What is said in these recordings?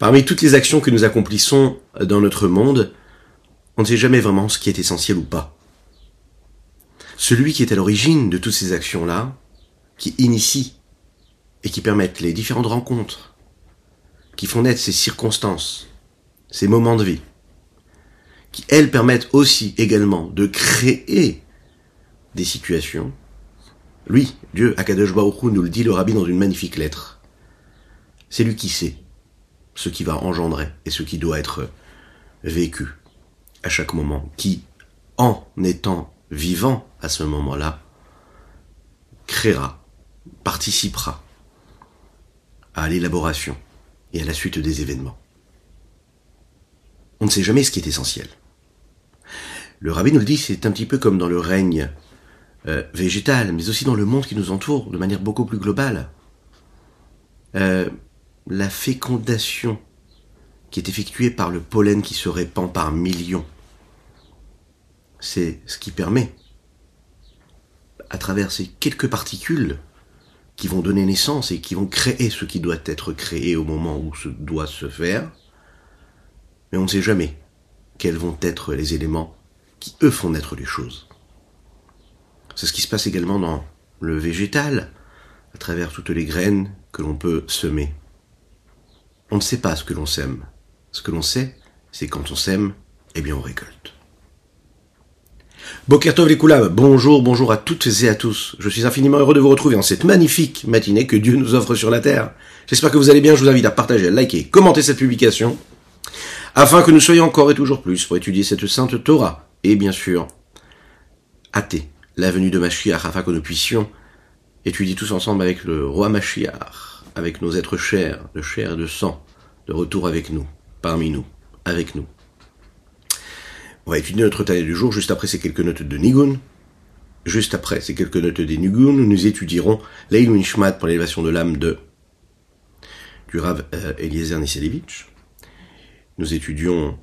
Parmi toutes les actions que nous accomplissons dans notre monde, on ne sait jamais vraiment ce qui est essentiel ou pas. Celui qui est à l'origine de toutes ces actions-là, qui initie et qui permettent les différentes rencontres, qui font naître ces circonstances, ces moments de vie, qui elles permettent aussi également de créer des situations. Lui, Dieu, Akadosh Baruch nous le dit le rabbi dans une magnifique lettre. C'est lui qui sait ce qui va engendrer et ce qui doit être vécu à chaque moment, qui, en étant vivant à ce moment-là, créera, participera à l'élaboration et à la suite des événements. On ne sait jamais ce qui est essentiel. Le rabbi nous le dit, c'est un petit peu comme dans le règne euh, végétal, mais aussi dans le monde qui nous entoure de manière beaucoup plus globale. Euh, la fécondation qui est effectuée par le pollen qui se répand par millions, c'est ce qui permet, à travers ces quelques particules qui vont donner naissance et qui vont créer ce qui doit être créé au moment où ce doit se faire, mais on ne sait jamais quels vont être les éléments qui, eux, font naître les choses. C'est ce qui se passe également dans le végétal, à travers toutes les graines que l'on peut semer. On ne sait pas ce que l'on sème. Ce que l'on sait, c'est quand on sème, eh bien on récolte. Bokertov les bonjour, bonjour à toutes et à tous. Je suis infiniment heureux de vous retrouver en cette magnifique matinée que Dieu nous offre sur la terre. J'espère que vous allez bien, je vous invite à partager, à liker, commenter cette publication, afin que nous soyons encore et toujours plus pour étudier cette sainte Torah, et bien sûr, hâter la venue de Mashiach, afin que nous puissions étudier tous ensemble avec le roi Mashiach, avec nos êtres chers, de chair et de sang, de retour avec nous, parmi nous, avec nous. On va étudier notre taille du jour juste après ces quelques notes de Nigun. Juste après ces quelques notes des Nigun, nous étudierons l'Eilun Nishmat pour l'élévation de l'âme de du Rav euh, Eliezer Niselevich. Nous étudions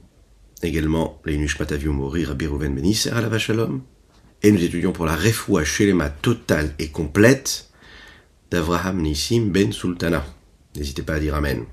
également l'Eilun Nishmat Aviumori Rabbi Rouven Benisser à la Vachalom. Et nous étudions pour la refoua Shelema totale et complète d'Avraham Nissim Ben Sultana. N'hésitez pas à dire Amen.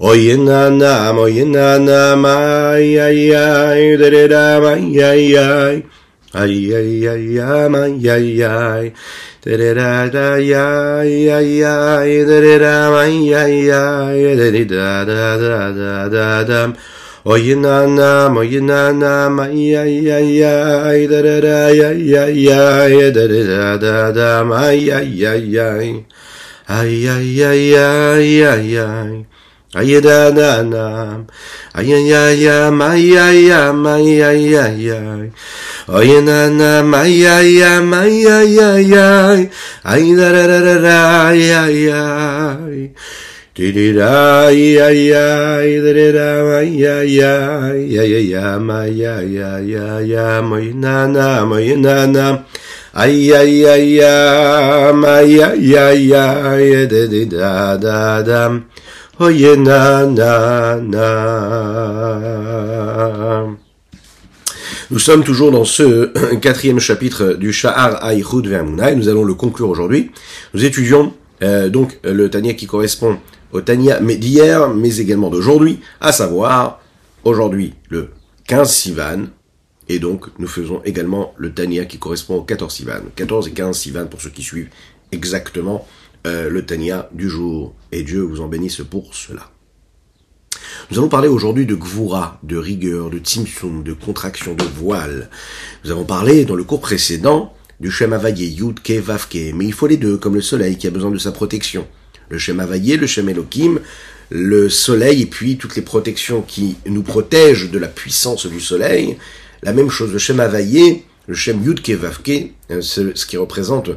Oye na na, oye na na, ay ay ay, da da da, ay ay ay, ay ay ay, ay ay ay, da da da da, ay ay ay, da da da, da ay ay ay ay, da da da, da da ay ay ay ay, ay ay ay ay ay. Ayadadana. Ayayaya, mayaya, mayayaya. Oyanana, mayaya, mayayaya. Ayadadadada, ayayaya. Ayayaya, Ay ay ay ay ay ay ay ay ay ay ay ay ay ay Oye na na na. Nous sommes toujours dans ce quatrième chapitre du Sha'ar Vermuna et nous allons le conclure aujourd'hui. Nous étudions euh, donc le Tania qui correspond au Tania d'hier, mais également d'aujourd'hui, à savoir aujourd'hui le 15 Sivan, et donc nous faisons également le Tania qui correspond au 14 Sivan. 14 et 15 Sivan pour ceux qui suivent exactement euh, le Tania du jour, et Dieu vous en bénisse pour cela. Nous allons parler aujourd'hui de Gvura, de rigueur, de Tzimtzum, de contraction de voile. Nous avons parlé dans le cours précédent du Shem Havayé, Yud Ke Vavke, mais il faut les deux, comme le soleil qui a besoin de sa protection. Le Shem Havayé, le Shem Elohim, le soleil et puis toutes les protections qui nous protègent de la puissance du soleil. La même chose, le Shem Havayé, le Shem Yud Vavke, euh, ce qui représente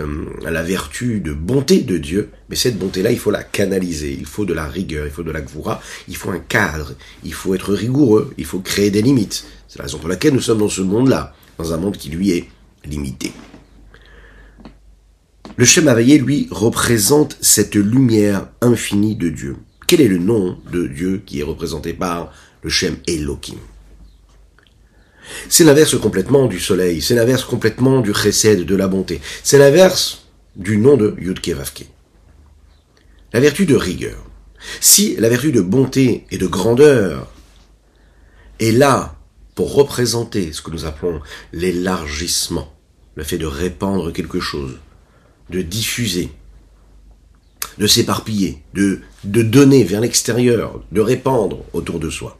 euh, la vertu de bonté de Dieu, mais cette bonté-là, il faut la canaliser, il faut de la rigueur, il faut de la gvoura, il faut un cadre, il faut être rigoureux, il faut créer des limites. C'est la raison pour laquelle nous sommes dans ce monde-là, dans un monde qui lui est limité. Le Shem Havayé, lui, représente cette lumière infinie de Dieu. Quel est le nom de Dieu qui est représenté par le Shem Elohim? C'est l'inverse complètement du soleil, c'est l'inverse complètement du chesed, de la bonté. C'est l'inverse du nom de Yudke Vavke. La vertu de rigueur. Si la vertu de bonté et de grandeur est là pour représenter ce que nous appelons l'élargissement, le fait de répandre quelque chose, de diffuser, de s'éparpiller, de, de donner vers l'extérieur, de répandre autour de soi.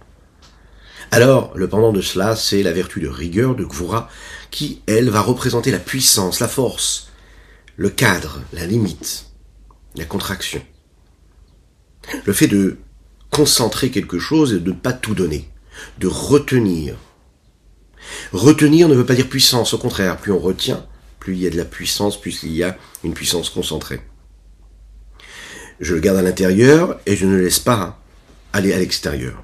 Alors, le pendant de cela, c'est la vertu de rigueur de Gvura, qui, elle, va représenter la puissance, la force, le cadre, la limite, la contraction. Le fait de concentrer quelque chose et de ne pas tout donner, de retenir. Retenir ne veut pas dire puissance, au contraire, plus on retient, plus il y a de la puissance, plus il y a une puissance concentrée. Je le garde à l'intérieur et je ne laisse pas aller à l'extérieur.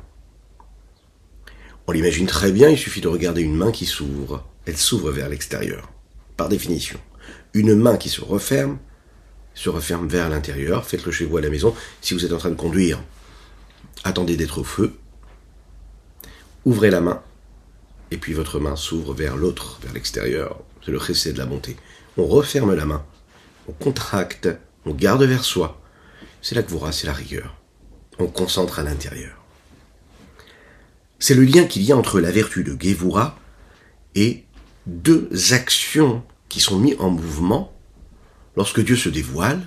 On l'imagine très bien, il suffit de regarder une main qui s'ouvre. Elle s'ouvre vers l'extérieur, par définition. Une main qui se referme, se referme vers l'intérieur. Faites-le chez vous à la maison. Si vous êtes en train de conduire, attendez d'être au feu. Ouvrez la main, et puis votre main s'ouvre vers l'autre, vers l'extérieur. C'est le récit de la bonté. On referme la main, on contracte, on garde vers soi. C'est là que vous c'est la rigueur. On concentre à l'intérieur. C'est le lien qu'il y a entre la vertu de Gevura et deux actions qui sont mises en mouvement lorsque Dieu se dévoile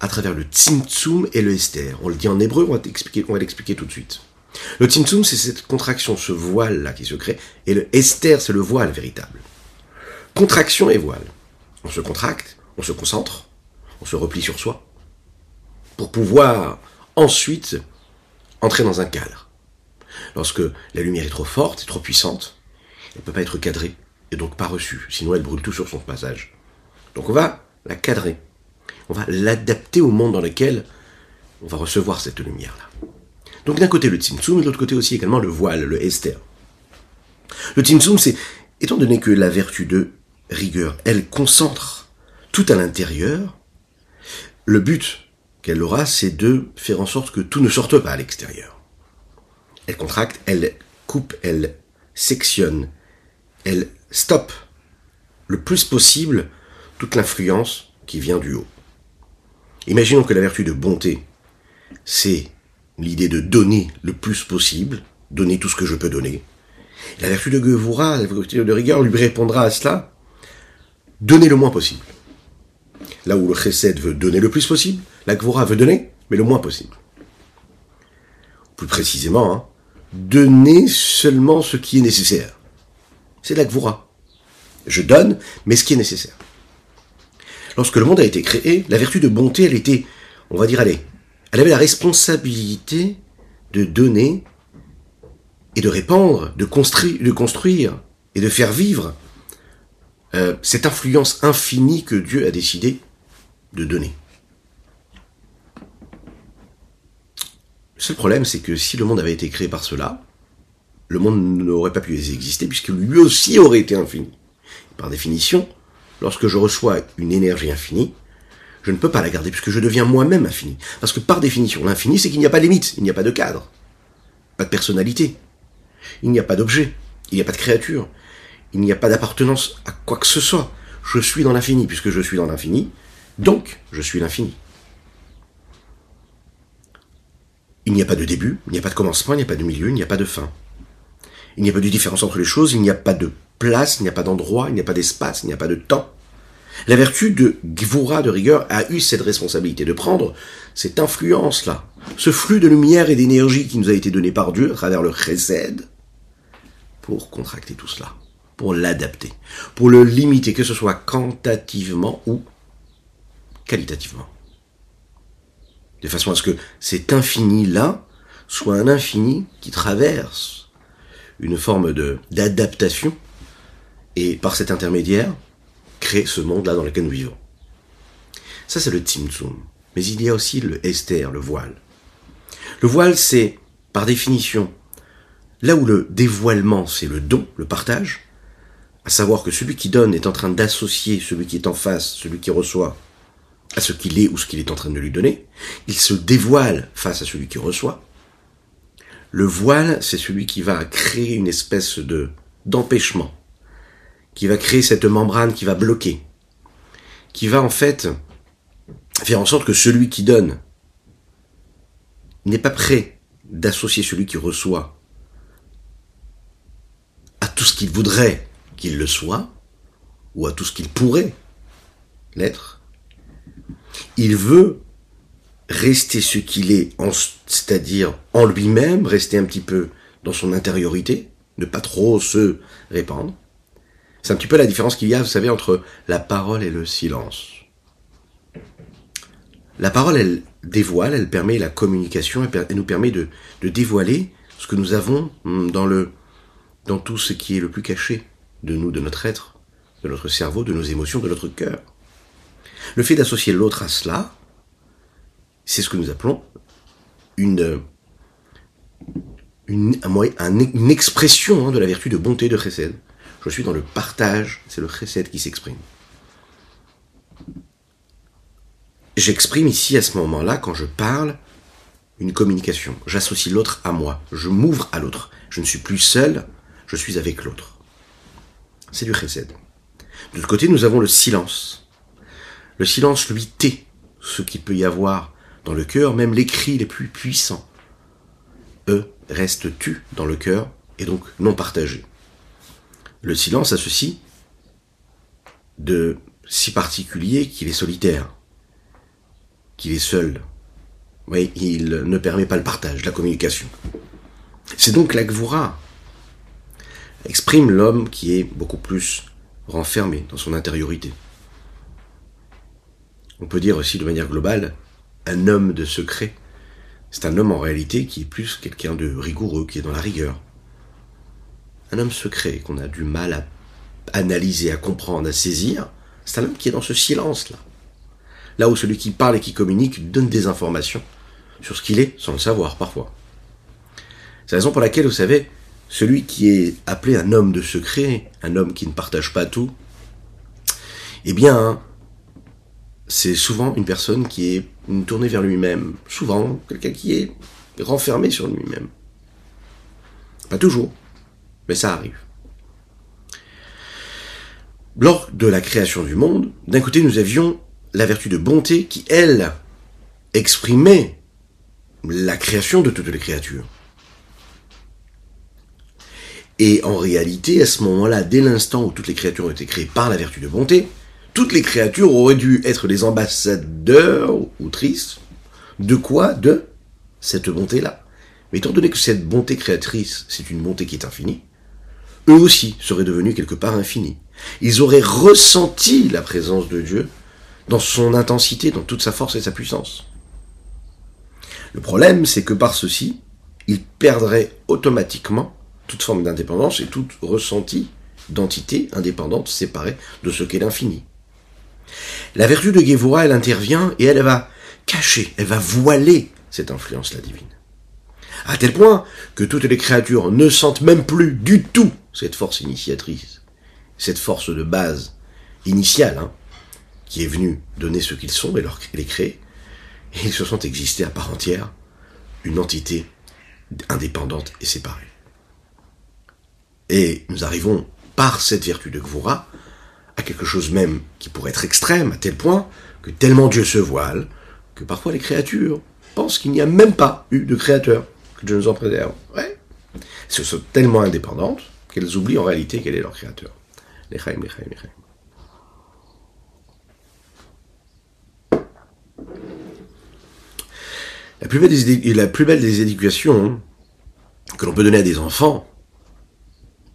à travers le Tzimtzum et le Esther. On le dit en hébreu, on va l'expliquer tout de suite. Le Tzimtzum, c'est cette contraction, ce voile-là qui se crée, et le Esther, c'est le voile véritable. Contraction et voile. On se contracte, on se concentre, on se replie sur soi, pour pouvoir ensuite entrer dans un cadre. Lorsque la lumière est trop forte, trop puissante, elle ne peut pas être cadrée, et donc pas reçue, sinon elle brûle tout sur son passage. Donc on va la cadrer, on va l'adapter au monde dans lequel on va recevoir cette lumière-là. Donc d'un côté le Tzimtzum, et de l'autre côté aussi également le voile, le Esther. Le Tzimtzum, c'est, étant donné que la vertu de rigueur, elle concentre tout à l'intérieur, le but qu'elle aura, c'est de faire en sorte que tout ne sorte pas à l'extérieur. Elle contracte, elle coupe, elle sectionne, elle stoppe le plus possible toute l'influence qui vient du haut. Imaginons que la vertu de bonté, c'est l'idée de donner le plus possible, donner tout ce que je peux donner. La vertu de Gevura, la vertu de rigueur, lui répondra à cela, donner le moins possible. Là où le chesed veut donner le plus possible, la Gevura veut donner, mais le moins possible. Plus précisément, hein, donner seulement ce qui est nécessaire. C'est la Gevura. Je donne, mais ce qui est nécessaire. Lorsque le monde a été créé, la vertu de bonté, elle était, on va dire, allez, elle avait la responsabilité de donner et de répandre, de construire, de construire et de faire vivre euh, cette influence infinie que Dieu a décidé de donner. Le seul problème, c'est que si le monde avait été créé par cela, le monde n'aurait pas pu exister puisque lui aussi aurait été infini. Par définition, lorsque je reçois une énergie infinie, je ne peux pas la garder puisque je deviens moi-même infini. Parce que par définition, l'infini, c'est qu'il n'y a pas de limite, il n'y a pas de cadre, pas de personnalité, il n'y a pas d'objet, il n'y a pas de créature, il n'y a pas d'appartenance à quoi que ce soit. Je suis dans l'infini, puisque je suis dans l'infini, donc je suis l'infini. Il n'y a pas de début, il n'y a pas de commencement, il n'y a pas de milieu, il n'y a pas de fin. Il n'y a pas de différence entre les choses, il n'y a pas de place, il n'y a pas d'endroit, il n'y a pas d'espace, il n'y a pas de temps. La vertu de Gvura de rigueur a eu cette responsabilité de prendre cette influence-là, ce flux de lumière et d'énergie qui nous a été donné par Dieu à travers le chesed, pour contracter tout cela, pour l'adapter, pour le limiter, que ce soit quantitativement ou qualitativement. De façon à ce que cet infini-là soit un infini qui traverse une forme d'adaptation et par cet intermédiaire crée ce monde-là dans lequel nous vivons. Ça, c'est le Tzimtzum. Mais il y a aussi le Esther, le voile. Le voile, c'est, par définition, là où le dévoilement, c'est le don, le partage, à savoir que celui qui donne est en train d'associer celui qui est en face, celui qui reçoit, à ce qu'il est ou ce qu'il est en train de lui donner, il se dévoile face à celui qui reçoit. Le voile, c'est celui qui va créer une espèce de d'empêchement, qui va créer cette membrane qui va bloquer, qui va en fait faire en sorte que celui qui donne n'est pas prêt d'associer celui qui reçoit à tout ce qu'il voudrait qu'il le soit, ou à tout ce qu'il pourrait l'être. Il veut rester ce qu'il est, c'est-à-dire en lui-même, rester un petit peu dans son intériorité, ne pas trop se répandre. C'est un petit peu la différence qu'il y a, vous savez, entre la parole et le silence. La parole, elle dévoile, elle permet la communication, elle, nous permet de, dévoiler ce que nous avons hum, dans dans tout ce qui est le plus caché de nous, de notre être, de notre cerveau, de nos émotions, de notre cœur. Le fait d'associer l'autre à cela, c'est ce que nous appelons une, expression hein, de la vertu de bonté de chesed. Je suis dans le partage, c'est le chesed qui s'exprime. J'exprime ici à ce moment-là, quand je parle, une communication. J'associe l'autre à moi. Je m'ouvre à l'autre. Je ne suis plus seul, je suis avec l'autre. C'est du chesed. De l'autre côté, nous avons le silence. Le silence, lui, tait ce qu'il peut y avoir dans le cœur, même les cris les plus puissants. Eux restent tus dans le cœur et donc non partagés. Le silence a ceci de si particulier qu'il est solitaire qu'il est seul. Il ne permet pas le partage, la communication. C'est donc la exprime l'homme qui est beaucoup plus renfermé dans son intériorité. On peut dire aussi de manière globale, un homme de secret. C'est un homme en réalité qui est plus quelqu'un de rigoureux, qui est dans la rigueur. Un homme secret qu'on a du mal à analyser, à comprendre, à saisir, c'est un homme qui est dans ce silence-là là où celui qui parle et qui communique donne des informations sur ce qu'il est, sans le savoir parfois. C'est la raison pour laquelle, vous savez, celui qui est appelé un homme de secret, un homme qui ne partage pas tout, eh bien, c'est souvent une personne qui est tournée vers lui-même, souvent quelqu'un qui est renfermé sur lui-même. Pas toujours, mais ça arrive. Lors de la création du monde, d'un côté nous avions la vertu de bonté qui, elle, exprimait la création de toutes les créatures. Et en réalité, à ce moment-là, dès l'instant où toutes les créatures ont été créées par la vertu de bonté, toutes les créatures auraient dû être les ambassadeurs ou tristes de quoi De cette bonté-là. Mais étant donné que cette bonté créatrice, c'est une bonté qui est infinie, eux aussi seraient devenus quelque part infinis. Ils auraient ressenti la présence de Dieu dans son intensité, dans toute sa force et sa puissance. Le problème, c'est que par ceci, il perdrait automatiquement toute forme d'indépendance et tout ressenti d'entité indépendante séparée de ce qu'est l'infini. La vertu de Gévora, elle intervient et elle va cacher, elle va voiler cette influence-là divine. À tel point que toutes les créatures ne sentent même plus du tout cette force initiatrice, cette force de base initiale, hein, qui est venu donner ce qu'ils sont et les créer, et ils se sont existés à part entière, une entité indépendante et séparée. Et nous arrivons, par cette vertu de Gvura, à quelque chose même qui pourrait être extrême, à tel point que tellement Dieu se voile, que parfois les créatures pensent qu'il n'y a même pas eu de créateur, que Dieu nous en préserve. Ouais. Elles sont tellement indépendantes qu'elles oublient en réalité quel est leur créateur. Les les les La plus belle des, la plus belle des éducations que l'on peut donner à des enfants,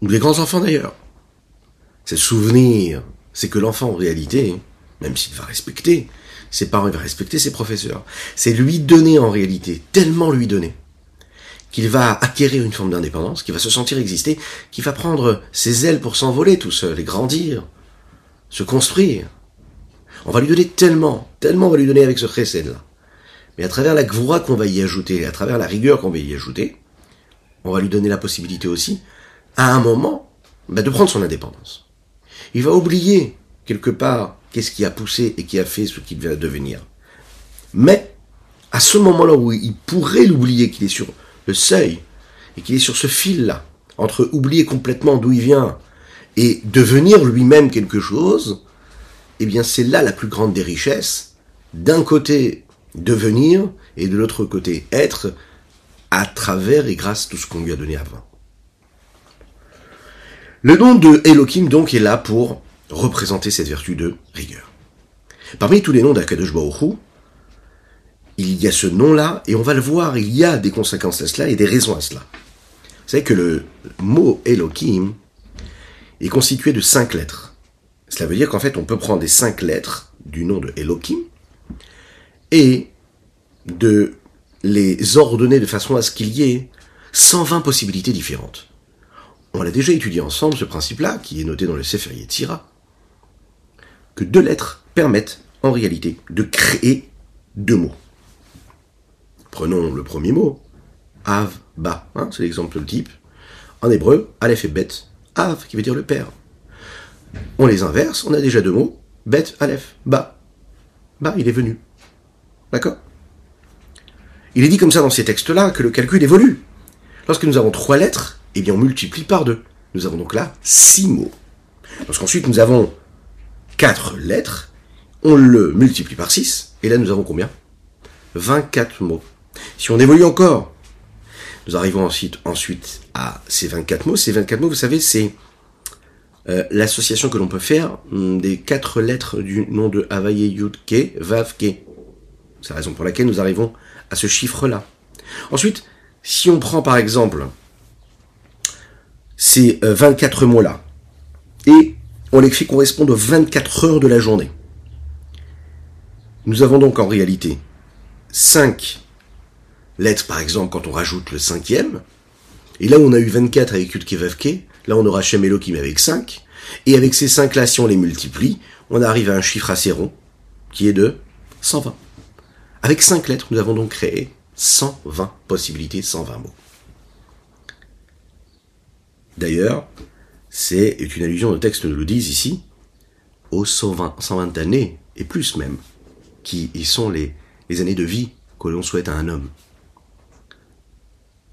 ou des grands enfants d'ailleurs, c'est le souvenir, c'est que l'enfant en réalité, même s'il va respecter ses parents, il va respecter ses professeurs, c'est lui donner en réalité, tellement lui donner, qu'il va acquérir une forme d'indépendance, qu'il va se sentir exister, qu'il va prendre ses ailes pour s'envoler tout seul et grandir, se construire. On va lui donner tellement, tellement on va lui donner avec ce chesed là mais à travers la gvoura qu'on va y ajouter, à travers la rigueur qu'on va y ajouter, on va lui donner la possibilité aussi, à un moment, bah, de prendre son indépendance. Il va oublier, quelque part, qu'est-ce qui a poussé et qui a fait ce qu'il va devenir. Mais, à ce moment-là où il pourrait l'oublier, qu'il est sur le seuil, et qu'il est sur ce fil-là, entre oublier complètement d'où il vient et devenir lui-même quelque chose, eh bien c'est là la plus grande des richesses. D'un côté, devenir, et de l'autre côté, être, à travers et grâce à tout ce qu'on lui a donné avant. Le nom de Elohim donc est là pour représenter cette vertu de rigueur. Parmi tous les noms d'Akadosh il y a ce nom-là, et on va le voir, il y a des conséquences à cela et des raisons à cela. Vous savez que le mot Elohim est constitué de cinq lettres. Cela veut dire qu'en fait, on peut prendre des cinq lettres du nom de Elohim et de les ordonner de façon à ce qu'il y ait 120 possibilités différentes. On l'a déjà étudié ensemble, ce principe-là, qui est noté dans le Sefer Yetzira, que deux lettres permettent, en réalité, de créer deux mots. Prenons le premier mot, Av, Ba, hein, c'est l'exemple type. En hébreu, Aleph et Bet, Av, qui veut dire le père. On les inverse, on a déjà deux mots, Bet, Aleph, Ba. Ba, il est venu. D'accord? Il est dit comme ça dans ces textes-là que le calcul évolue. Lorsque nous avons trois lettres, eh bien on multiplie par deux. Nous avons donc là six mots. Lorsqu'ensuite nous avons quatre lettres, on le multiplie par six, et là nous avons combien? 24 mots. Si on évolue encore, nous arrivons ensuite, à ces 24 mots. Ces 24 mots, vous savez, c'est euh, l'association que l'on peut faire hum, des quatre lettres du nom de Havaye Yud Ke Vav Ke. C'est la raison pour laquelle nous arrivons à ce chiffre-là. Ensuite, si on prend par exemple ces 24 euh, mots-là. Et on les fait correspondre aux 24 heures de la journée, nous avons donc en réalité 5 lettres, par exemple, quand on rajoute le cinquième, et là on a eu 24 avec Yudkevavke, là on aura Shem Elohim avec 5, et avec ces 5 là, si on les multiplie, on arrive à un chiffre assez rond, qui est de 120. Avec 5 lettres, nous avons donc créé 120 possibilités, 120 mots. D'ailleurs, c'est une allusion, au texte nous le disent ici, aux 120, 120 années, et plus même, qui sont les, années de vie que l'on souhaite à un homme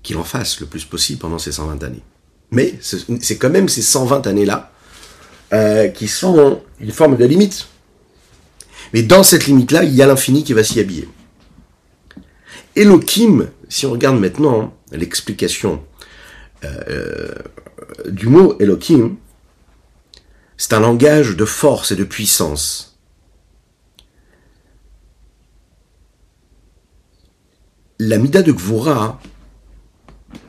qu'il en fasse le plus possible pendant ces 120 années. Mais c'est quand même ces 120 années-là euh, qui sont une forme de limite. Mais dans cette limite-là, il y a l'infini qui va s'y habiller. Elohim, si on regarde maintenant l'explication euh, du mot Elohim, c'est un langage de force et de puissance. La Mida de Gvura,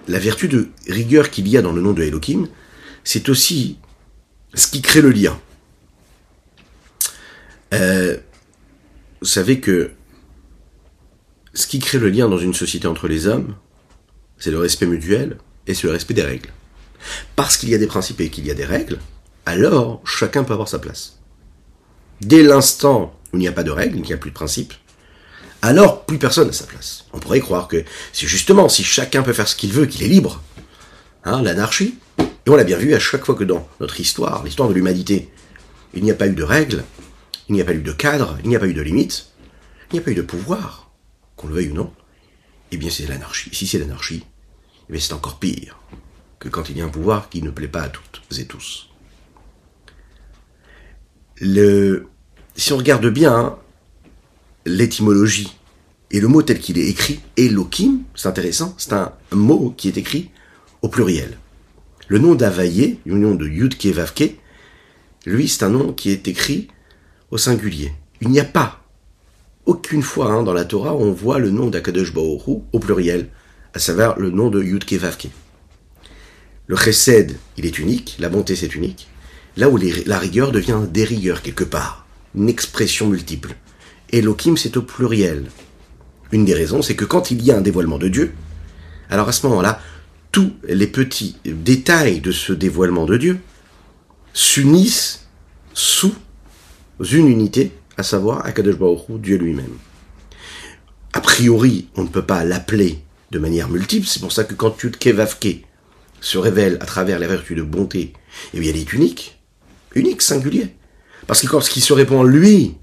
la vertu de rigueur qu'il y a dans le nom de Elohim, c'est aussi ce qui crée le lien. Euh, vous savez que ce qui crée le lien dans une société entre les hommes, c'est le respect mutuel et c'est le respect des règles. Parce qu'il y a des principes et qu'il y a des règles, alors chacun peut avoir sa place. Dès l'instant où il n'y a pas de règles, il n'y a plus de principes, alors plus personne n'a sa place. On pourrait croire que c'est justement si chacun peut faire ce qu'il veut, qu'il est libre. Hein, l'anarchie. Et on l'a bien vu à chaque fois que dans notre histoire, l'histoire de l'humanité, il n'y a pas eu de règles, il n'y a pas eu de cadre, il n'y a pas eu de limites, il n'y a pas eu de pouvoir, qu'on le veuille ou non, eh bien c'est l'anarchie. Si c'est l'anarchie, eh c'est encore pire que quand il y a un pouvoir qui ne plaît pas à toutes et tous. Si on regarde bien, l'étymologie et le mot tel qu'il est écrit, Elohim, c'est intéressant, c'est un mot qui est écrit au pluriel. Le nom d'Avaye, le nom de Yudke Vavke, lui, c'est un nom qui est écrit au singulier. Il n'y a pas aucune fois hein, dans la Torah on voit le nom d'Akadosh Baoru au pluriel, à savoir le nom de Yudke Vavke. Le chesed, il est unique, la bonté c'est unique, là où la rigueur devient des rigueurs quelque part, une expression multiple. Elohim, c'est au pluriel. Une des raisons, c'est que quand il y a un dévoilement de Dieu, alors à ce moment-là, tous les petits détails de ce dévoilement de Dieu s'unissent sous une unité, à savoir Akadosh Baruch Dieu lui-même. A priori, on ne peut pas l'appeler de manière multiple, c'est pour ça que quand Yudke Vavke se révèle à travers la vertu de bonté, eh bien, elle est unique. unique, singulier. Parce que lorsqu'il se répand lui,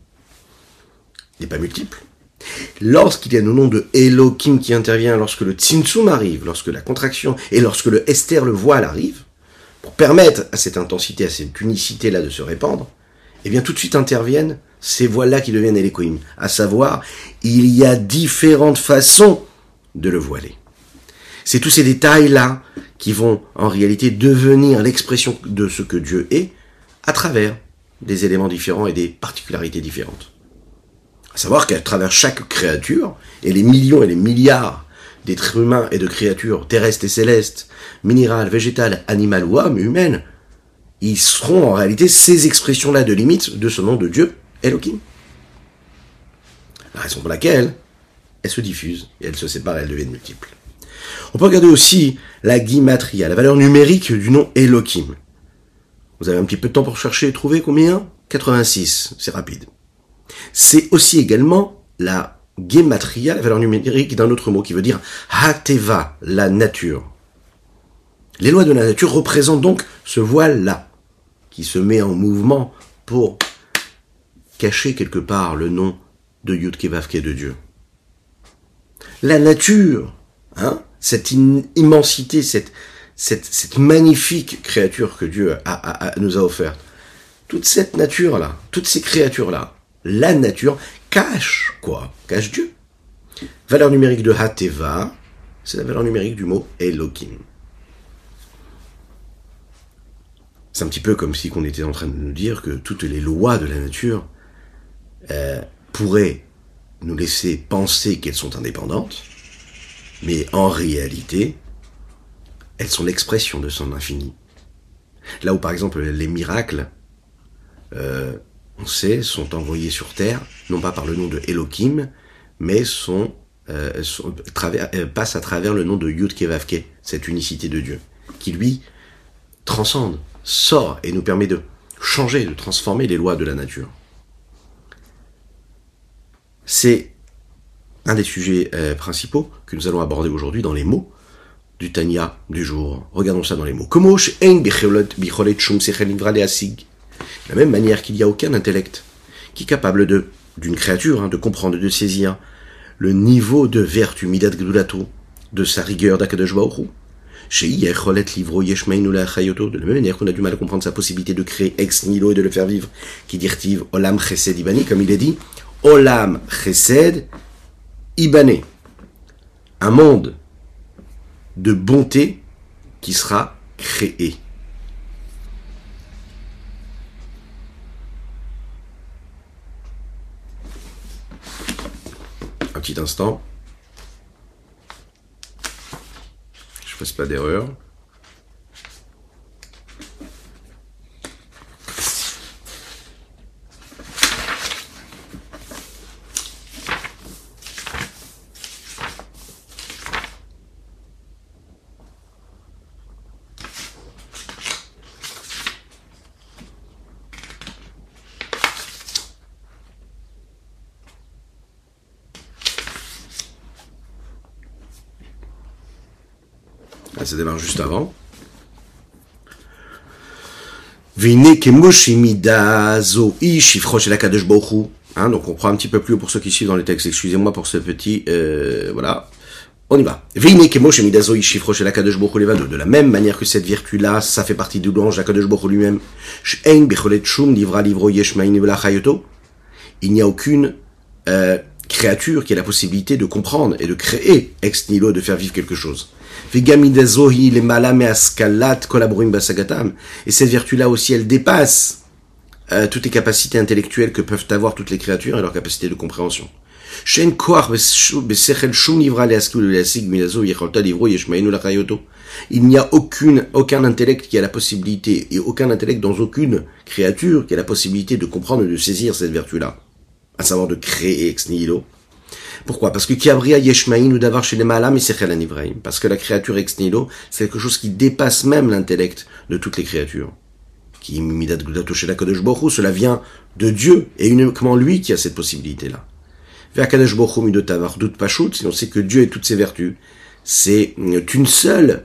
il n'est pas multiple. Lorsqu'il y a le nom de Elohim qui intervient, lorsque le Tzimtzum arrive, lorsque la contraction et lorsque le Esther, le voile, arrive, pour permettre à cette intensité, à cette unicité-là de se répandre, eh bien tout de suite interviennent ces voiles-là qui deviennent Elohim. À savoir, il y a différentes façons de le voiler. C'est tous ces détails-là qui vont en réalité devenir l'expression de ce que Dieu est à travers des éléments différents et des particularités différentes. À savoir qu'à travers chaque créature, et les millions et les milliards d'êtres humains et de créatures terrestres et célestes, minérales, végétales, animales ou hommes, humaines, ils seront en réalité ces expressions-là de limite de ce nom de Dieu, Elohim. La raison pour laquelle elles se diffusent et elles se séparent, elles deviennent multiples. On peut regarder aussi la guimatria, la valeur numérique du nom Elohim. Vous avez un petit peu de temps pour chercher et trouver combien? 86, c'est rapide c'est aussi également la gematria, la valeur numérique d'un autre mot qui veut dire hateva, la nature. Les lois de la nature représentent donc ce voile-là, qui se met en mouvement pour cacher quelque part le nom de Yudkevavke de Dieu. La nature, hein, cette immensité, cette, magnifique créature que Dieu nous a offerte, toute cette nature-là, toutes ces créatures-là, la nature, cache quoi? Cache Dieu. Valeur numérique de Hateva, c'est la valeur numérique du mot Elohim. C'est un petit peu comme si on était en train de nous dire que toutes les lois de la nature euh, pourraient nous laisser penser qu'elles sont indépendantes, mais en réalité, elles sont l'expression de son infini. Là où par exemple les miracles euh, on sait, sont envoyés sur Terre, non pas par le nom de Elohim, mais sont, euh, euh, passent à travers le nom de Yud Kevavke, cette unicité de Dieu, qui lui transcende, sort et nous permet de changer, de transformer les lois de la nature. C'est un des sujets euh, principaux que nous allons aborder aujourd'hui dans les mots du Tanya du jour. Regardons ça dans les mots. De la même manière qu'il n'y a aucun intellect qui est capable de, d'une créature, hein, de comprendre, de saisir le niveau de vertu midat gdulato, de sa rigueur d'Akadosh Chez livro de la même manière qu'on a du mal à comprendre sa possibilité de créer ex nihilo et de le faire vivre, qui dirtive olam chesed ibani, comme il est dit, olam chesed ibane. Un monde de bonté qui sera créé. petit instant. Je fasse pas d'erreur. Démarre juste avant. Hein, donc on prend un petit peu plus haut pour ceux qui suivent dans les textes. Excusez-moi pour ce petit... Euh, voilà. On y va. De la même manière que cette vertu-là, ça fait partie du louange d'Akadosh lui-même. Il n'y a aucune euh, créature qui a la possibilité de comprendre et de créer ex nihilo, de faire vivre quelque chose. Et cette vertu-là aussi, elle dépasse euh, toutes les capacités intellectuelles que peuvent avoir toutes les créatures et leur capacité de compréhension. Il n'y a aucune, aucun intellect qui a la possibilité, et aucun intellect dans aucune créature qui a la possibilité de comprendre et de saisir cette vertu-là, à savoir de créer ex nihilo, pourquoi? Parce que Kiabria Yeshmaïn ou d'avoir chez les Malam et Parce que la créature ex nihilo, c'est quelque chose qui dépasse même l'intellect de toutes les créatures. Qui midat cela vient de Dieu et uniquement lui qui a cette possibilité-là. Vers doute pashut, si on sait que Dieu et toutes ses vertus, c'est une seule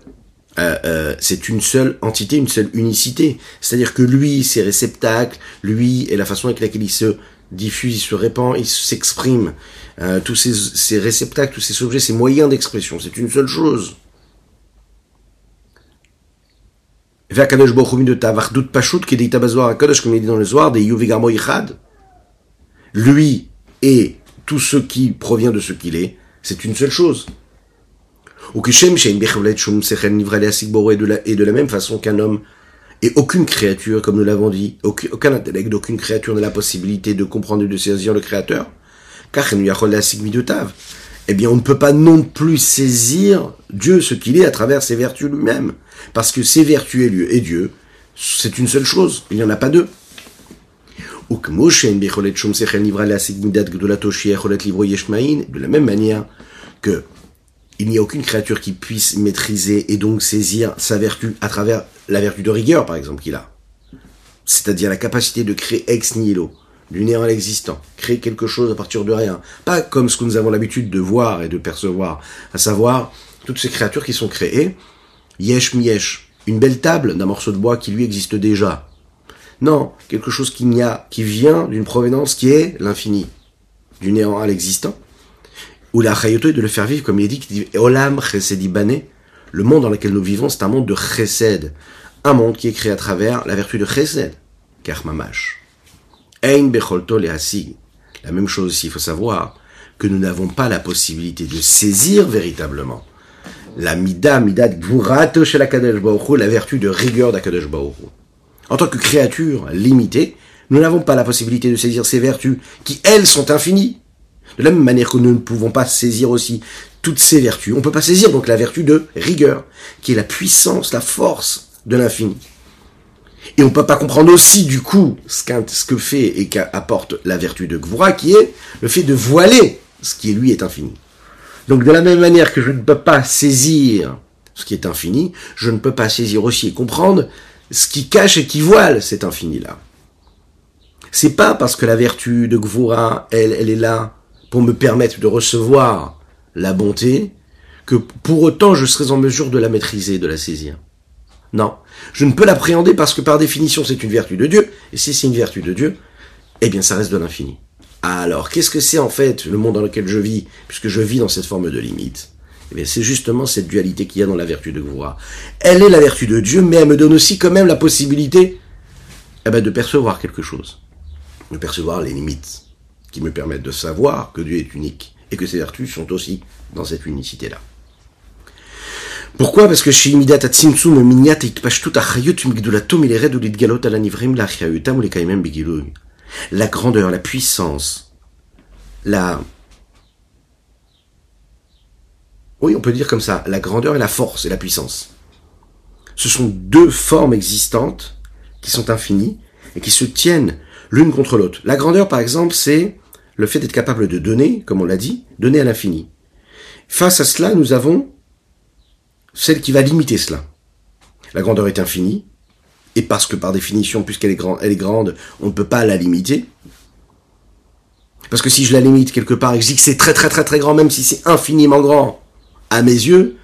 euh, euh, c'est une seule entité, une seule unicité. C'est-à-dire que lui, ses réceptacles, lui et la façon avec laquelle il se diffuse, il se répand, il s'exprime, euh, tous ces, réceptacles, tous ces objets, ces moyens d'expression, c'est une seule chose. Comme il dit dans le soir des. Lui et tout ce qui provient de ce qu'il est, c'est une seule chose. Et de la même façon qu'un homme et aucune créature, comme nous l'avons dit, aucun, intellect d'aucune créature n'a la possibilité de comprendre et de saisir le créateur. Car eh bien, on ne peut pas non plus saisir Dieu ce qu'il est à travers ses vertus lui-même. Parce que ses vertus et Dieu, c'est une seule chose. Il n'y en a pas deux. De la même manière que il n'y a aucune créature qui puisse maîtriser et donc saisir sa vertu à travers la vertu de rigueur, par exemple, qu'il a. C'est-à-dire la capacité de créer ex nihilo du néant à l'existant, créer quelque chose à partir de rien. Pas comme ce que nous avons l'habitude de voir et de percevoir, à savoir toutes ces créatures qui sont créées, yesh miesh, une belle table d'un morceau de bois qui lui existe déjà. Non, quelque chose qui a, qui vient d'une provenance qui est l'infini, du néant à l'existant. Ou la chayoto est de le faire vivre, comme il dit, Olam chesedi bane. Le monde dans lequel nous vivons, c'est un monde de chesed. Un monde qui est créé à travers la vertu de chesed. Car mamash. Ein La même chose aussi, il faut savoir que nous n'avons pas la possibilité de saisir véritablement la mida, mida chez la la vertu de rigueur d'Akadosh En tant que créature limitée, nous n'avons pas la possibilité de saisir ces vertus qui, elles, sont infinies. De la même manière que nous ne pouvons pas saisir aussi toutes ces vertus, on ne peut pas saisir donc la vertu de rigueur, qui est la puissance, la force de l'infini. Et on peut pas comprendre aussi, du coup, ce, ce que fait et qu'apporte la vertu de Gvura, qui est le fait de voiler ce qui, lui, est infini. Donc, de la même manière que je ne peux pas saisir ce qui est infini, je ne peux pas saisir aussi et comprendre ce qui cache et qui voile cet infini-là. C'est pas parce que la vertu de Gvura, elle, elle est là pour me permettre de recevoir la bonté, que pour autant je serais en mesure de la maîtriser, de la saisir. Non. Je ne peux l'appréhender parce que par définition c'est une vertu de Dieu, et si c'est une vertu de Dieu, eh bien ça reste de l'infini. Alors, qu'est-ce que c'est en fait le monde dans lequel je vis, puisque je vis dans cette forme de limite Eh bien, c'est justement cette dualité qu'il y a dans la vertu de Gvoura. Elle est la vertu de Dieu, mais elle me donne aussi quand même la possibilité eh ben, de percevoir quelque chose, de percevoir les limites, qui me permettent de savoir que Dieu est unique, et que ses vertus sont aussi dans cette unicité-là. Pourquoi? Parce que. La grandeur, la puissance, la... Oui, on peut dire comme ça, la grandeur et la force et la puissance. Ce sont deux formes existantes qui sont infinies et qui se tiennent l'une contre l'autre. La grandeur, par exemple, c'est le fait d'être capable de donner, comme on l'a dit, donner à l'infini. Face à cela, nous avons celle qui va limiter cela. La grandeur est infinie, et parce que par définition, puisqu'elle est, grande, est grande, on ne peut pas la limiter. Parce que si je la limite quelque part et que c'est très très très très grand, même si c'est infiniment grand, à mes yeux,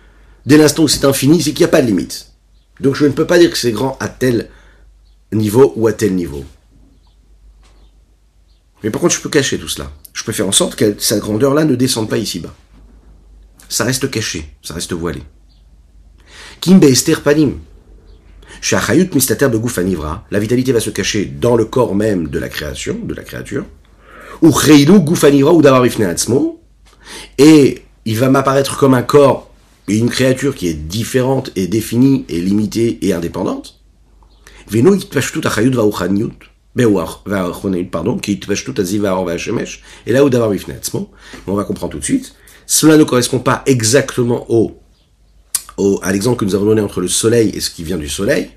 dès l'instant où c'est infini, c'est qu'il n'y a pas de limite. Donc je ne peux pas dire que c'est grand à tel niveau ou à tel niveau. Mais par contre, je peux cacher tout cela. Je peux faire en sorte que sa grandeur-là ne descende pas ici-bas. Ça reste caché, ça reste voilé. Kim Esther Panim. Shachayut mistater de Goufanivra, la vitalité va se cacher dans le corps même de la création, de la créature. Ou Cheilu Goufanivra ou Davarifneatzmo. Et il va m'apparaître comme un corps et une créature qui est différente et définie et limitée et indépendante. Veno itpashtut achayut va'uchaniut. Et là où davar on va comprendre tout de suite. Cela ne correspond pas exactement au à l'exemple que nous avons donné entre le soleil et ce qui vient du soleil,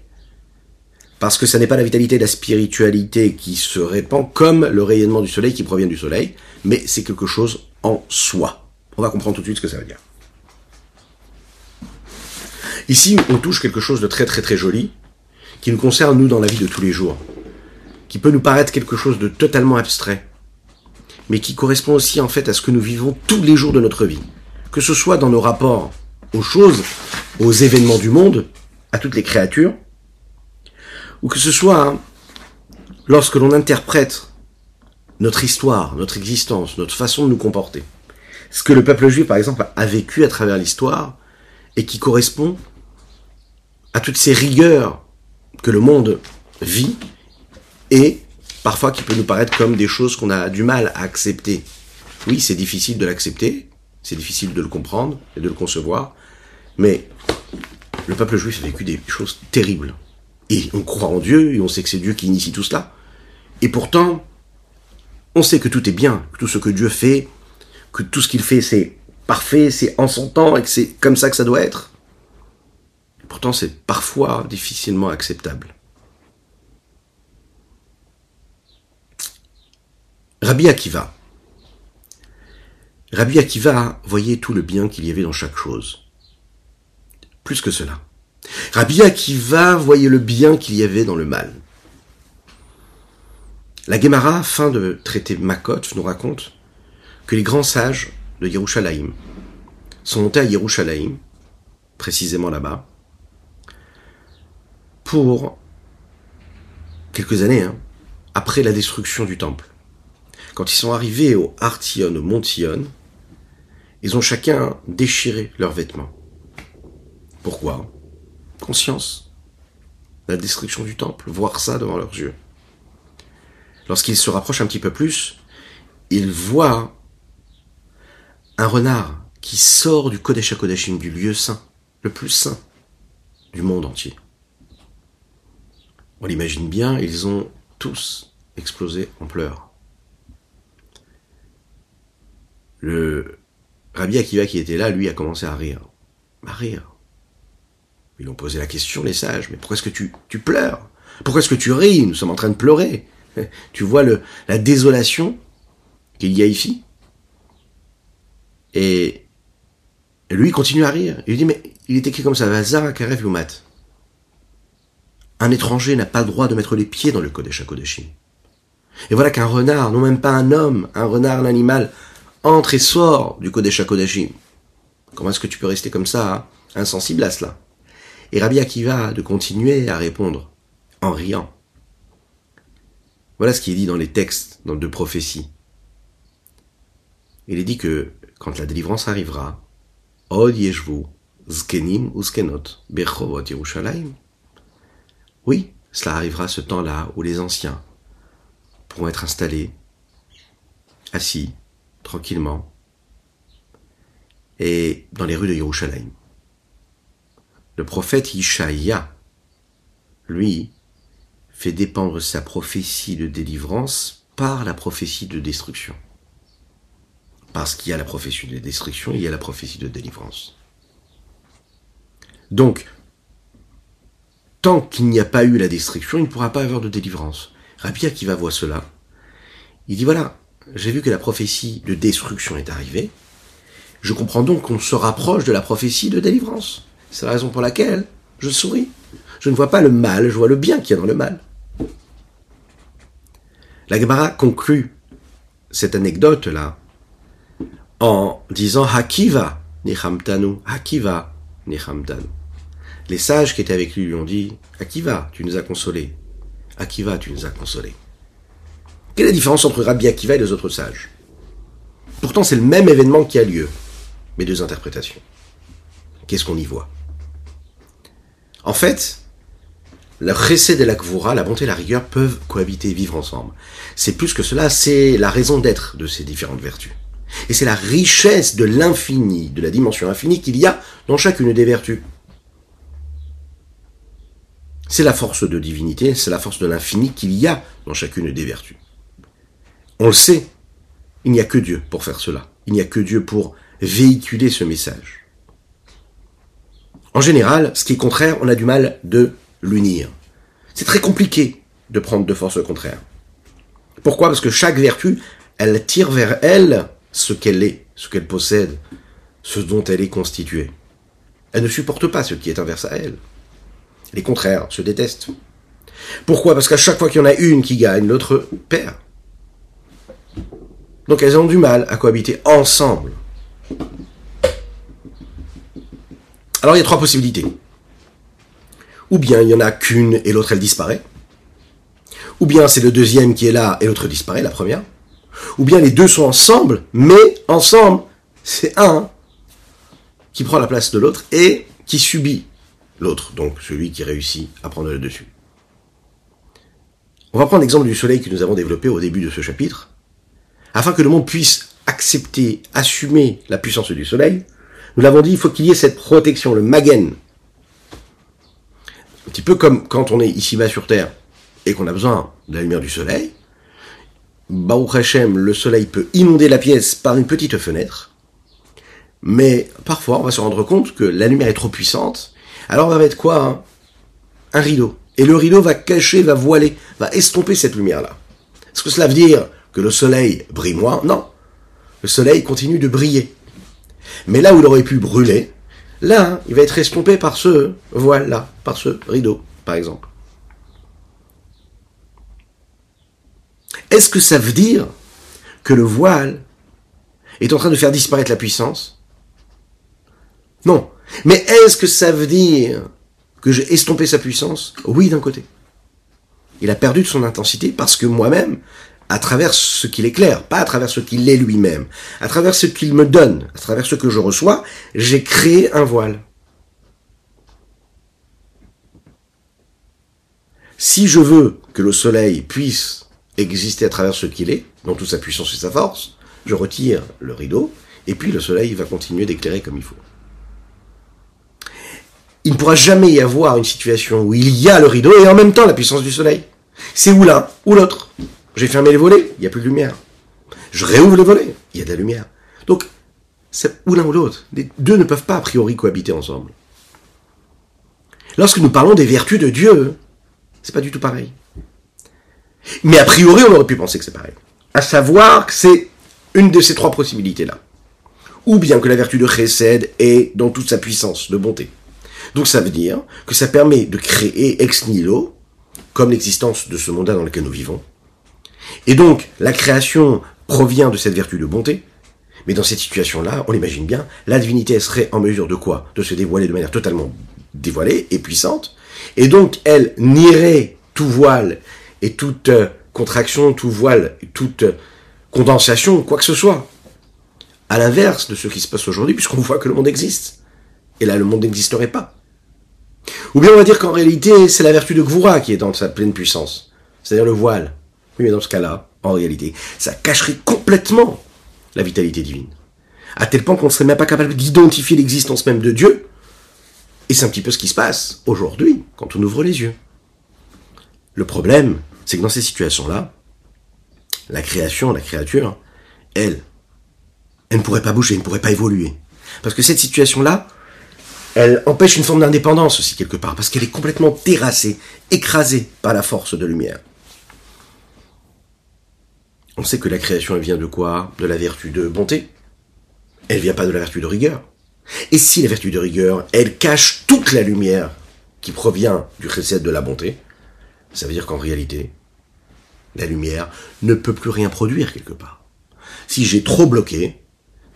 parce que ça n'est pas la vitalité de la spiritualité qui se répand comme le rayonnement du soleil qui provient du soleil, mais c'est quelque chose en soi. On va comprendre tout de suite ce que ça veut dire. Ici, on touche quelque chose de très très très joli, qui nous concerne nous dans la vie de tous les jours, qui peut nous paraître quelque chose de totalement abstrait, mais qui correspond aussi en fait à ce que nous vivons tous les jours de notre vie, que ce soit dans nos rapports aux choses aux événements du monde, à toutes les créatures, ou que ce soit hein, lorsque l'on interprète notre histoire, notre existence, notre façon de nous comporter. Ce que le peuple juif, par exemple, a vécu à travers l'histoire et qui correspond à toutes ces rigueurs que le monde vit et parfois qui peut nous paraître comme des choses qu'on a du mal à accepter. Oui, c'est difficile de l'accepter, c'est difficile de le comprendre et de le concevoir, mais le peuple juif a vécu des choses terribles. Et on croit en Dieu, et on sait que c'est Dieu qui initie tout cela. Et pourtant, on sait que tout est bien, que tout ce que Dieu fait, que tout ce qu'il fait c'est parfait, c'est en son temps et que c'est comme ça que ça doit être. Pourtant, c'est parfois difficilement acceptable. Rabbi Akiva. Rabbi Akiva voyait tout le bien qu'il y avait dans chaque chose. Plus que cela. Rabbi Akiva voyait le bien qu'il y avait dans le mal. La Gemara, fin de traiter Makot, nous raconte que les grands sages de Yerushalayim sont montés à Yerushalayim, précisément là-bas, pour quelques années, hein, après la destruction du temple. Quand ils sont arrivés au Artion, au Mont ils ont chacun déchiré leurs vêtements. Pourquoi? Conscience. La destruction du temple, voir ça devant leurs yeux. Lorsqu'ils se rapprochent un petit peu plus, ils voient un renard qui sort du Kodesh HaKodashim, du lieu saint, le plus saint du monde entier. On l'imagine bien, ils ont tous explosé en pleurs. Le Rabbi Akiva qui était là, lui, a commencé à rire. À rire. Ils ont posé la question, les sages, mais pourquoi est-ce que tu, tu pleures? Pourquoi est-ce que tu ris? Nous sommes en train de pleurer. Tu vois le, la désolation qu'il y a ici? Et lui continue à rire. Il dit, mais il est écrit comme ça, Vazara Karev Lumat. Un étranger n'a pas le droit de mettre les pieds dans le Kodesh HaKodeshim. Et voilà qu'un renard, non même pas un homme, un renard, un animal, entre et sort du Kodesh HaKodeshim. Comment est-ce que tu peux rester comme ça, hein, insensible à cela Et Rabbi Akiva de continuer à répondre, en riant. Voilà ce qui est dit dans les textes dans de prophéties. Il est dit que quand la délivrance arrivera, Zkenim ou oui, cela arrivera ce temps-là où les anciens pourront être installés, assis, tranquillement, et dans les rues de Yerushalayim. Le prophète Ishaïa, lui, fait dépendre sa prophétie de délivrance par la prophétie de destruction. Parce qu'il y a la prophétie de destruction, il y a la prophétie de délivrance. Donc, tant qu'il n'y a pas eu la destruction, il ne pourra pas avoir de délivrance. Rabia qui va voir cela, il dit voilà, j'ai vu que la prophétie de destruction est arrivée, je comprends donc qu'on se rapproche de la prophétie de délivrance. C'est la raison pour laquelle je souris. Je ne vois pas le mal, je vois le bien qu'il y a dans le mal. La Gemara conclut cette anecdote-là en disant Hakiva nichamtanu, Hakiva nichamtanu. Les sages qui étaient avec lui lui ont dit Akiva, tu nous as consolés. Akiva, tu nous as consolés. Quelle est la différence entre Rabbi Akiva et les autres sages? Pourtant, c'est le même événement qui a lieu, mais deux interprétations. Qu'est-ce qu'on y voit? En fait, le chesed et la kvoura, la bonté et la rigueur peuvent cohabiter et vivre ensemble. C'est plus que cela, c'est la raison d'être de ces différentes vertus. Et c'est la richesse de l'infini, de la dimension infinie qu'il y a dans chacune des vertus. C'est la force de divinité, c'est la force de l'infini qu'il y a dans chacune des vertus. On le sait, il n'y a que Dieu pour faire cela. Il n'y a que Dieu pour véhiculer ce message. En général, ce qui est contraire, on a du mal de l'unir. C'est très compliqué de prendre deux forces contraires. Pourquoi? Parce que chaque vertu, elle tire vers elle ce qu'elle est, ce qu'elle possède, ce dont elle est constituée. Elle ne supporte pas ce qui est inverse à elle. Les contraires se détestent. Pourquoi? Parce qu'à chaque fois qu'il y en a une qui gagne, l'autre perd. Donc elles ont du mal à cohabiter ensemble. Alors il y a trois possibilités. Ou bien il y en a qu'une et l'autre elle disparaît. Ou bien c'est le deuxième qui est là et l'autre disparaît, la première. Ou bien les deux sont ensemble, mais ensemble, c'est un qui prend la place de l'autre et qui subit l'autre, donc celui qui réussit à prendre le dessus. On va prendre l'exemple du soleil que nous avons développé au début de ce chapitre. Afin que le monde puisse accepter, assumer la puissance du soleil, nous l'avons dit, il faut qu'il y ait cette protection, le magen. Un petit peu comme quand on est ici-bas sur Terre et qu'on a besoin de la lumière du soleil. Baruch Hashem, le soleil peut inonder la pièce par une petite fenêtre. Mais parfois, on va se rendre compte que la lumière est trop puissante. Alors on va mettre quoi hein? Un rideau. Et le rideau va cacher, va voiler, va estomper cette lumière-là. Est-ce que cela veut dire que le soleil brille moins Non. Le soleil continue de briller. Mais là où il aurait pu brûler, là, il va être estompé par ce voile-là, par ce rideau, par exemple. Est-ce que ça veut dire que le voile est en train de faire disparaître la puissance? Non. Mais est-ce que ça veut dire que j'ai estompé sa puissance? Oui, d'un côté. Il a perdu de son intensité parce que moi-même, à travers ce qu'il éclaire, pas à travers ce qu'il est lui-même, à travers ce qu'il me donne, à travers ce que je reçois, j'ai créé un voile. Si je veux que le soleil puisse exister à travers ce qu'il est, dans toute sa puissance et sa force, je retire le rideau, et puis le soleil va continuer d'éclairer comme il faut. Il ne pourra jamais y avoir une situation où il y a le rideau et en même temps la puissance du soleil. C'est ou l'un ou l'autre. J'ai fermé les volets, il n'y a plus de lumière. Je réouvre les volets, il y a de la lumière. Donc, c'est ou l'un ou l'autre. Les deux ne peuvent pas a priori cohabiter ensemble. Lorsque nous parlons des vertus de Dieu, c'est pas du tout pareil. Mais a priori, on aurait pu penser que c'est pareil. À savoir que c'est une de ces trois possibilités-là. Ou bien que la vertu de Chesed est dans toute sa puissance de bonté. Donc ça veut dire que ça permet de créer ex nihilo, comme l'existence de ce monde dans lequel nous vivons, et donc, la création provient de cette vertu de bonté. Mais dans cette situation-là, on l'imagine bien, la divinité serait en mesure de quoi? De se dévoiler de manière totalement dévoilée et puissante. Et donc, elle nierait tout voile et toute euh, contraction, tout voile, toute euh, condensation, quoi que ce soit. À l'inverse de ce qui se passe aujourd'hui, puisqu'on voit que le monde existe. Et là, le monde n'existerait pas. Ou bien on va dire qu'en réalité, c'est la vertu de Gvura qui est dans sa pleine puissance. C'est-à-dire le voile. Mais dans ce cas-là, en réalité, ça cacherait complètement la vitalité divine. À tel point qu'on ne serait même pas capable d'identifier l'existence même de Dieu. Et c'est un petit peu ce qui se passe aujourd'hui, quand on ouvre les yeux. Le problème, c'est que dans ces situations-là, la création, la créature, elle, elle ne pourrait pas bouger, elle ne pourrait pas évoluer. Parce que cette situation-là, elle empêche une forme d'indépendance aussi quelque part, parce qu'elle est complètement terrassée, écrasée par la force de lumière. On sait que la création, elle vient de quoi? De la vertu de bonté. Elle vient pas de la vertu de rigueur. Et si la vertu de rigueur, elle cache toute la lumière qui provient du recette de la bonté, ça veut dire qu'en réalité, la lumière ne peut plus rien produire quelque part. Si j'ai trop bloqué,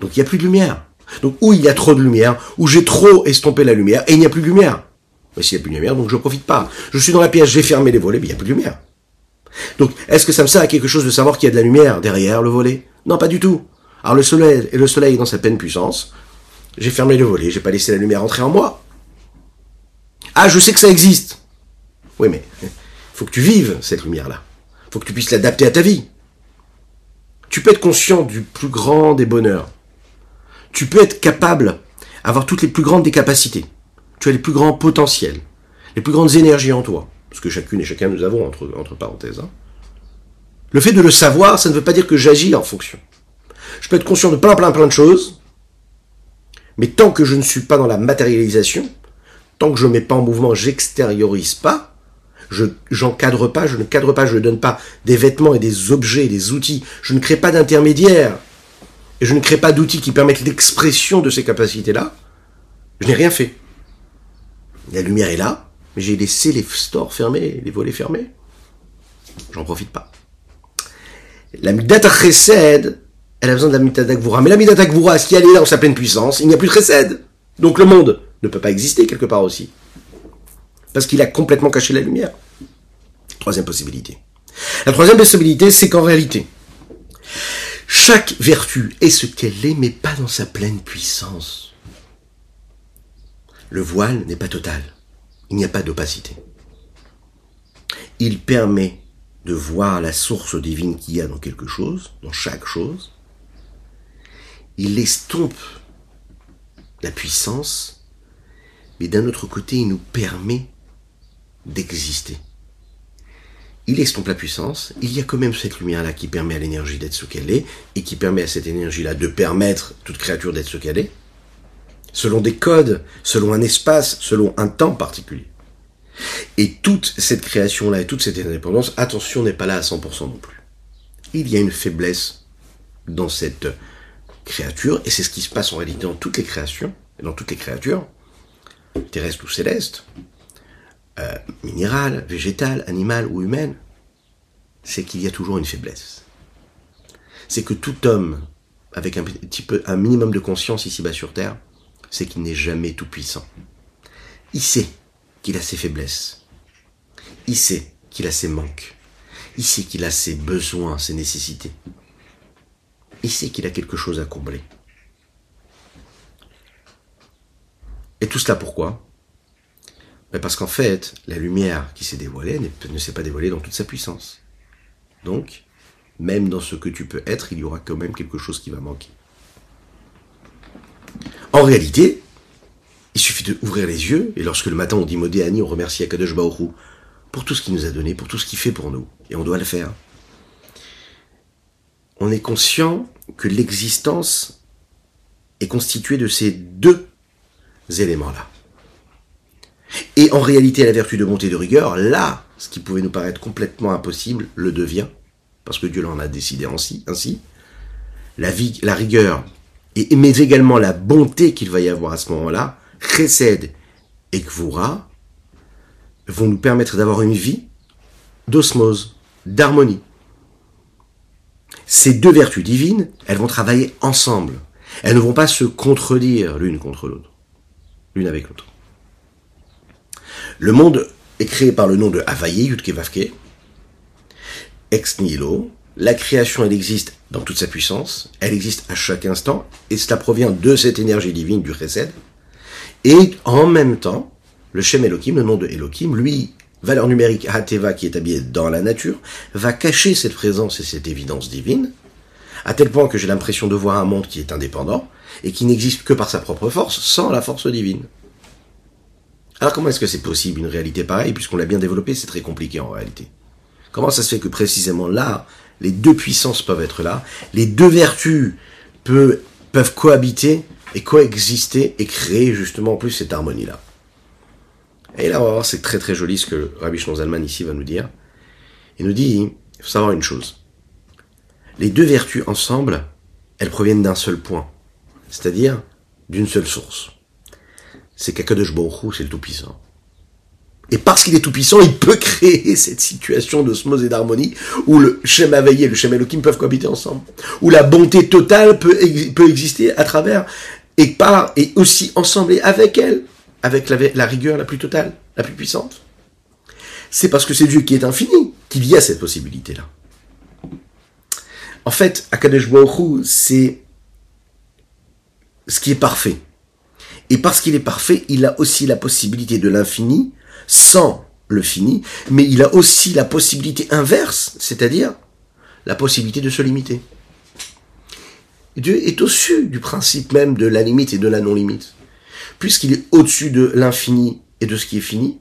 donc il n'y a plus de lumière. Donc où il y a trop de lumière, où j'ai trop estompé la lumière, et il n'y a plus de lumière. Mais s'il n'y a plus de lumière, donc je ne profite pas. Je suis dans la pièce, j'ai fermé les volets, mais il n'y a plus de lumière. Donc, est-ce que ça me sert à quelque chose de savoir qu'il y a de la lumière derrière le volet? Non, pas du tout. Alors le soleil, et le soleil dans sa pleine puissance, j'ai fermé le volet, j'ai pas laissé la lumière entrer en moi. Ah, je sais que ça existe. Oui, mais il faut que tu vives cette lumière-là. Faut que tu puisses l'adapter à ta vie. Tu peux être conscient du plus grand des bonheurs. Tu peux être capable, avoir toutes les plus grandes des capacités. Tu as les plus grands potentiels, les plus grandes énergies en toi ce que chacune et chacun nous avons entre, parenthèses. Hein. Le fait de le savoir, ça ne veut pas dire que j'agis en fonction. Je peux être conscient de plein plein plein de choses, mais tant que je ne suis pas dans la matérialisation, tant que je ne mets pas en mouvement, j'extériorise pas, je j'encadre pas, je ne cadre pas, je ne donne pas des vêtements et des objets, des outils, je ne crée pas d'intermédiaire, et je ne crée pas d'outils qui permettent l'expression de ces capacités-là, je n'ai rien fait. La lumière est là, mais j'ai laissé les stores fermés, les volets fermés. J'en profite pas. La Midata Chesed, elle a besoin de la Midata Gvura. Mais la Midata Gvura, si elle est là dans sa pleine puissance, il n'y a plus de Chesed. Donc le monde ne peut pas exister quelque part aussi. Parce qu'il a complètement caché la lumière. Troisième possibilité. La troisième possibilité, c'est qu'en réalité, chaque vertu est ce qu'elle est, mais pas dans sa pleine puissance. Le voile n'est pas total. Il n'y a pas d'opacité. Il permet de voir la source divine qu'il y a dans quelque chose, dans chaque chose. Il estompe la puissance, mais d'un autre côté, il nous permet d'exister. Il estompe la puissance, il y a quand même cette lumière-là qui permet à l'énergie d'être ce qu'elle est, et qui permet à cette énergie-là de permettre toute créature d'être ce qu'elle est, selon des codes, selon un espace, selon un temps particulier. Et toute cette création-là et toute cette indépendance, attention, n'est pas là à 100% non plus. Il y a une faiblesse dans cette créature, et c'est ce qui se passe en réalité dans toutes les créations, dans toutes les créatures, terrestres ou célestes, euh, minérales, végétales, animales ou humaines, c'est qu'il y a toujours une faiblesse. C'est que tout homme, avec un petit peu, un minimum de conscience ici-bas sur Terre, c'est qu'il n'est jamais tout puissant. Il sait qu'il a ses faiblesses. Il sait qu'il a ses manques. Il sait qu'il a ses besoins, ses nécessités. Il sait qu'il a quelque chose à combler. Et tout cela pourquoi? Ben Parce qu'en fait, la lumière qui s'est dévoilée ne s'est pas dévoilée dans toute sa puissance. Donc, même dans ce que tu peux être, il y aura quand même quelque chose qui va manquer. En réalité, il suffit d'ouvrir les yeux, et lorsque le matin on dit Modé Ani, on remercie Akadosh Baoru pour tout ce qu'il nous a donné, pour tout ce qu'il fait pour nous. Et on doit le faire. On est conscient que l'existence est constituée de ces deux éléments-là. Et en réalité, la vertu de bonté et de rigueur, là, ce qui pouvait nous paraître complètement impossible, le devient, parce que Dieu l'en a décidé ainsi. ainsi. La, vie, la rigueur, et, mais également la bonté qu'il va y avoir à ce moment-là, Chesed et Kvura, vont nous permettre d'avoir une vie d'osmose, d'harmonie. Ces deux vertus divines, elles vont travailler ensemble. Elles ne vont pas se contredire l'une contre l'autre, l'une avec l'autre. Le monde est créé par le nom de Havaye, Yudke Vavke, ex nihilo. La création, elle existe dans toute sa puissance, elle existe à chaque instant, et cela provient de cette énergie divine du Chesed. Et en même temps, le Shem Elohim, le nom de Elohim, lui, valeur numérique Hateva qui est habillé dans la nature, va cacher cette présence et cette évidence divine, à tel point que j'ai l'impression de voir un monde qui est indépendant, et qui n'existe que par sa propre force, sans la force divine. Alors comment est-ce que c'est possible une réalité pareille? Puisqu'on l'a bien développé, c'est très compliqué en réalité. Comment ça se fait que précisément là, les deux puissances peuvent être là, les deux vertus peuvent, cohabiter et coexister et créer justement en plus cette harmonie-là Et là, on va voir, c'est très très joli ce que Rabbi Zalman ici va nous dire. Il nous dit, il faut savoir une chose. Les deux vertus ensemble, elles proviennent d'un seul point, c'est-à-dire d'une seule source c'est qu'Akadosh Baruch c'est le Tout-Puissant. Et parce qu'il est tout-puissant, il peut créer cette situation d'osmose et d'harmonie où le Shem Havaï et le Shem Elohim peuvent cohabiter ensemble. Où la bonté totale peut, exister à travers et par et aussi ensemble et avec elle, avec la, la rigueur la plus totale, la plus puissante. C'est parce que c'est Dieu qui est infini qu'il y a cette possibilité-là. En fait, Akadosh Baruch c'est ce qui est parfait. Et parce qu'il est parfait, il a aussi la possibilité de l'infini sans le fini, mais il a aussi la possibilité inverse, c'est-à-dire la possibilité de se limiter. Dieu est au-dessus du principe même de la limite et de la non-limite. Puisqu'il est au-dessus de l'infini et de ce qui est fini,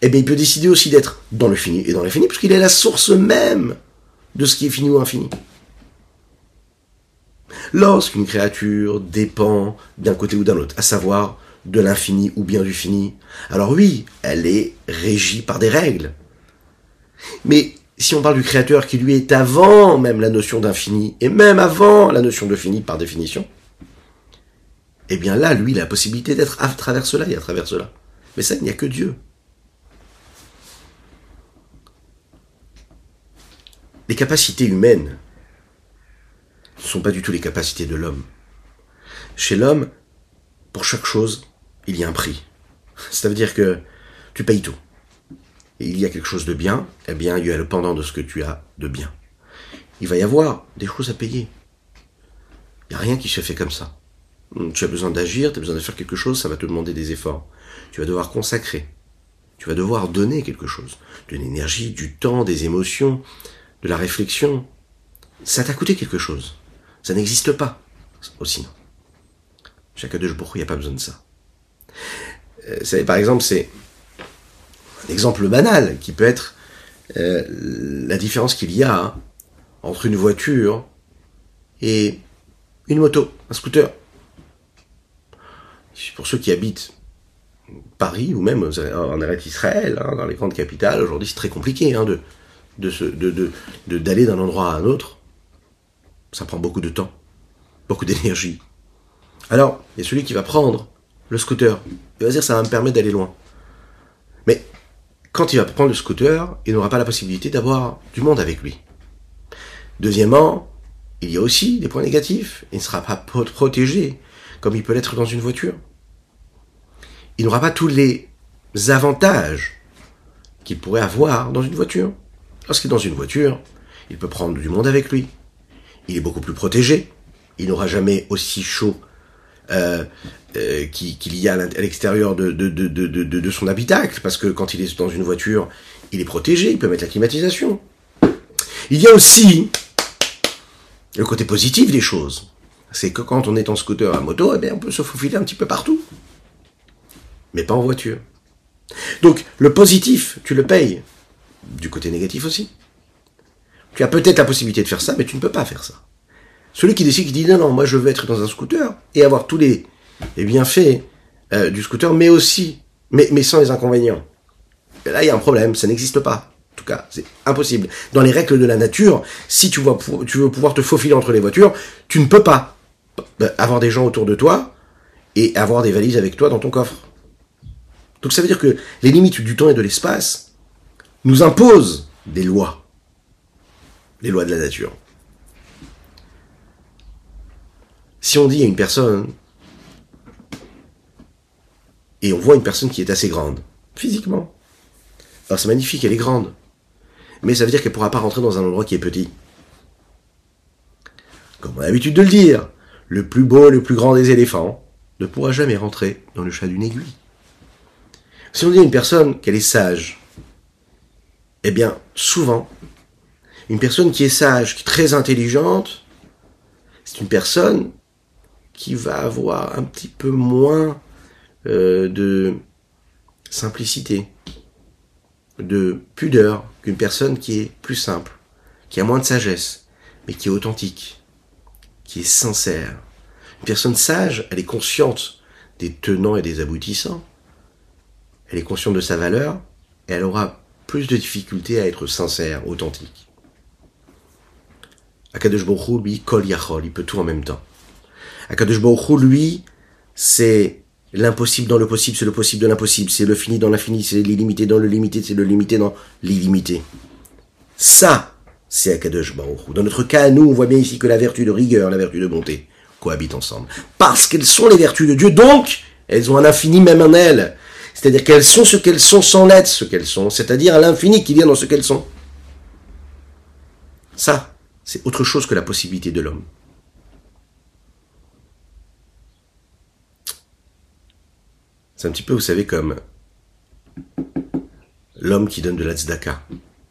eh bien il peut décider aussi d'être dans le fini et dans l'infini, puisqu'il est la source même de ce qui est fini ou infini. Lorsqu'une créature dépend d'un côté ou d'un autre, à savoir de l'infini ou bien du fini, alors oui, elle est régie par des règles. Mais si on parle du créateur qui lui est avant même la notion d'infini, et même avant la notion de fini par définition, eh bien là, lui, il a la possibilité d'être à travers cela et à travers cela. Mais ça, il n'y a que Dieu. Les capacités humaines ne sont pas du tout les capacités de l'homme. Chez l'homme, pour chaque chose, il y a un prix. Ça veut dire que tu payes tout. Et il y a quelque chose de bien, eh bien, il y a le pendant de ce que tu as de bien. Il va y avoir des choses à payer. Il n'y a rien qui se fait comme ça. Tu as besoin d'agir, tu as besoin de faire quelque chose, ça va te demander des efforts. Tu vas devoir consacrer. Tu vas devoir donner quelque chose. De l'énergie, du temps, des émotions, de la réflexion. Ça t'a coûté quelque chose. Ça n'existe pas. Aussi, Chaque deux jours, il n'y a pas besoin de ça. Euh, par exemple, c'est un exemple banal qui peut être euh, la différence qu'il y a entre une voiture et une moto, un scooter. Pour ceux qui habitent Paris ou même en Eretz Israël, hein, dans les grandes capitales, aujourd'hui c'est très compliqué hein, d'aller d'un endroit à un autre. Ça prend beaucoup de temps, beaucoup d'énergie. Alors, il y a celui qui va prendre le scooter. Il va dire ça va me permettre d'aller loin. Mais quand il va prendre le scooter, il n'aura pas la possibilité d'avoir du monde avec lui. Deuxièmement, il y a aussi des points négatifs. Il ne sera pas protégé comme il peut l'être dans une voiture. Il n'aura pas tous les avantages qu'il pourrait avoir dans une voiture. Lorsqu'il est dans une voiture, il peut prendre du monde avec lui. Il est beaucoup plus protégé. Il n'aura jamais aussi chaud euh, euh, qu'il y a à l'extérieur de, de, de, de, son habitacle, parce que quand il est dans une voiture, il est protégé, il peut mettre la climatisation. Il y a aussi le côté positif des choses. C'est que quand on est en scooter à moto, eh bien, on peut se faufiler un petit peu partout. Mais pas en voiture. Donc, le positif, tu le payes. Du côté négatif aussi. Tu as peut-être la possibilité de faire ça, mais tu ne peux pas faire ça. Celui qui décide, qui dit non, non, moi je veux être dans un scooter et avoir tous les, bienfaits euh, du scooter, mais aussi, mais, sans les inconvénients. Là, il y a un problème, ça n'existe pas. En tout cas, c'est impossible. Dans les règles de la nature, si tu, tu veux pouvoir te faufiler entre les voitures, tu ne peux pas euh, avoir des gens autour de toi et avoir des valises avec toi dans ton coffre. Donc ça veut dire que les limites du temps et de l'espace nous imposent des lois. Les lois de la nature. Si on dit à une personne, et on voit une personne qui est assez grande, physiquement, alors c'est magnifique, elle est grande, mais ça veut dire qu'elle ne pourra pas rentrer dans un endroit qui est petit. Comme on a l'habitude de le dire, le plus beau, le plus grand des éléphants ne pourra jamais rentrer dans le chat d'une aiguille. Si on dit à une personne qu'elle est sage, eh bien, souvent, une personne qui est sage, qui est très intelligente, c'est une personne qui va avoir un petit peu moins euh, de simplicité, de pudeur qu'une personne qui est plus simple, qui a moins de sagesse, mais qui est authentique, qui est sincère. Une personne sage, elle est consciente des tenants et des aboutissants, elle est consciente de sa valeur, et elle aura plus de difficultés à être sincère, authentique. Akadosh Baruch lui, kol yachol, il peut tout en même temps. Akadosh Baruch lui, c'est l'impossible dans le possible, c'est le possible de l'impossible, c'est le fini dans l'infini, c'est l'illimité dans le limité, c'est le limité dans l'illimité. Ça, c'est Akadosh Baruch Dans notre cas, nous, on voit bien ici que la vertu de rigueur, la vertu de bonté, cohabitent ensemble. Parce qu'elles sont les vertus de Dieu, donc, elles ont un infini même en elles. C'est-à-dire qu'elles sont ce qu'elles sont sans l'être ce qu'elles sont, c'est-à-dire l'infini qui vient dans ce qu'elles sont. Ça, c'est autre chose que la possibilité de l'homme. C'est un petit peu, vous savez, comme l'homme qui donne de la tzedaka,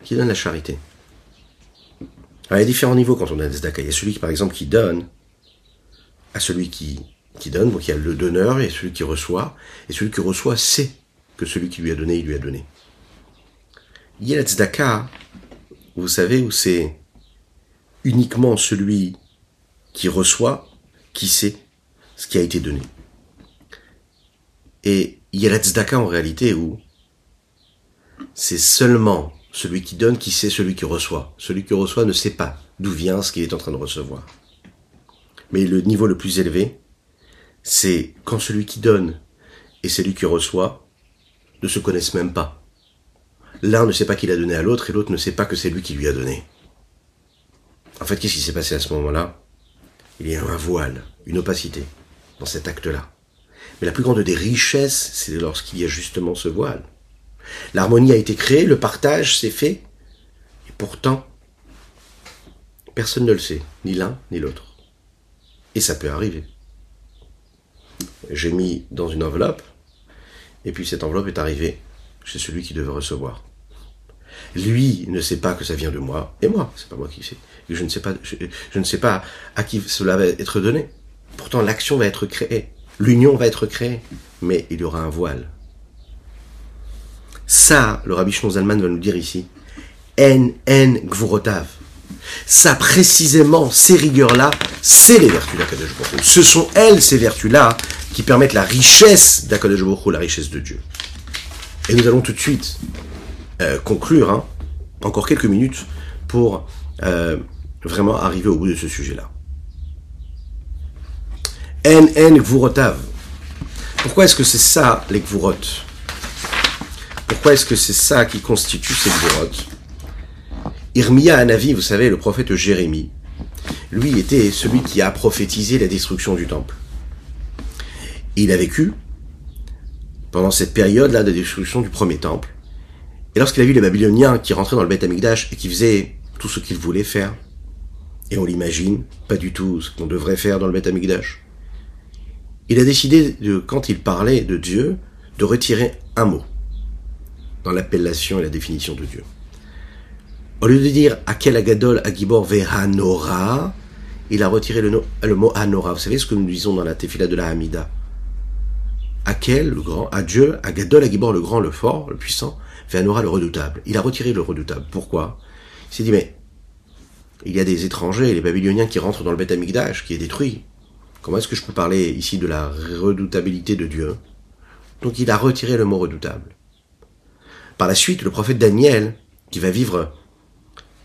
qui donne la charité. il y a différents niveaux quand on donne la tzedaka. Il y a celui, qui, par exemple, qui donne à celui qui, qui donne, donc il y a le donneur et celui qui reçoit, et celui qui reçoit sait que celui qui lui a donné, il lui a donné. Il y a la tzedaka, vous savez, où c'est uniquement celui qui reçoit qui sait ce qui a été donné. Et il y a la tzedaka en réalité où c'est seulement celui qui donne qui sait celui qui reçoit. Celui qui reçoit ne sait pas d'où vient ce qu'il est en train de recevoir. Mais le niveau le plus élevé, c'est quand celui qui donne et celui qui reçoit ne se connaissent même pas. L'un ne sait pas qu'il a donné à l'autre et l'autre ne sait pas que c'est lui qui lui a donné. En fait, qu'est-ce qui s'est passé à ce moment-là? Il y a un voile, une opacité dans cet acte-là. Mais la plus grande des richesses, c'est lorsqu'il y a justement ce voile. L'harmonie a été créée, le partage s'est fait, et pourtant, personne ne le sait, ni l'un ni l'autre. Et ça peut arriver. J'ai mis dans une enveloppe, et puis cette enveloppe est arrivée chez celui qui devait recevoir. Lui ne sait pas que ça vient de moi, et moi, c'est pas moi qui sais. sais je, ne sais pas à qui cela va être donné. Pourtant, l'action va être créée, l'union va être créée, mais il y aura un voile. Ça, le rabbi Zalman va nous dire ici, en en gvurotav. Ça, précisément, ces rigueurs-là, c'est les vertus d'Akadosh Ce sont elles, ces vertus-là, qui permettent la richesse d'Akadosh la richesse de Dieu. Et nous allons tout de suite euh, conclure, hein, encore quelques minutes, pour euh, vraiment arriver au bout de ce sujet-là. En en gvurotav. Pourquoi est-ce que c'est ça, les gvurot Pourquoi est-ce que c'est ça qui constitue ces gvurot Irmia Anavi, vous savez, le prophète Jérémie, lui était celui qui a prophétisé la destruction du temple. Il a vécu pendant cette période-là de destruction du premier temple. Et lorsqu'il a vu les Babyloniens qui rentraient dans le Beth Amikdash et qui faisaient tout ce qu'ils voulaient faire, et on l'imagine, pas du tout ce qu'on devrait faire dans le Beth Amikdash, il a décidé, de, quand il parlait de Dieu, de retirer un mot dans l'appellation et la définition de Dieu. Au lieu de dire Akel Agadol Agibor Vehanora, il a retiré le, mot Hanora. Vous savez ce que nous disons dans la Tefila de la Hamida? Akel, le grand, à Dieu, Agadol Agibor, le grand, le fort, le puissant, Vehanora, le redoutable. Il a retiré le redoutable. Pourquoi? Il s'est dit, mais il y a des étrangers, les Babyloniens qui rentrent dans le Beth Amikdash, qui est détruit. Comment est-ce que je peux parler ici de la redoutabilité de Dieu? Donc il a retiré le mot redoutable. Par la suite, le prophète Daniel, qui va vivre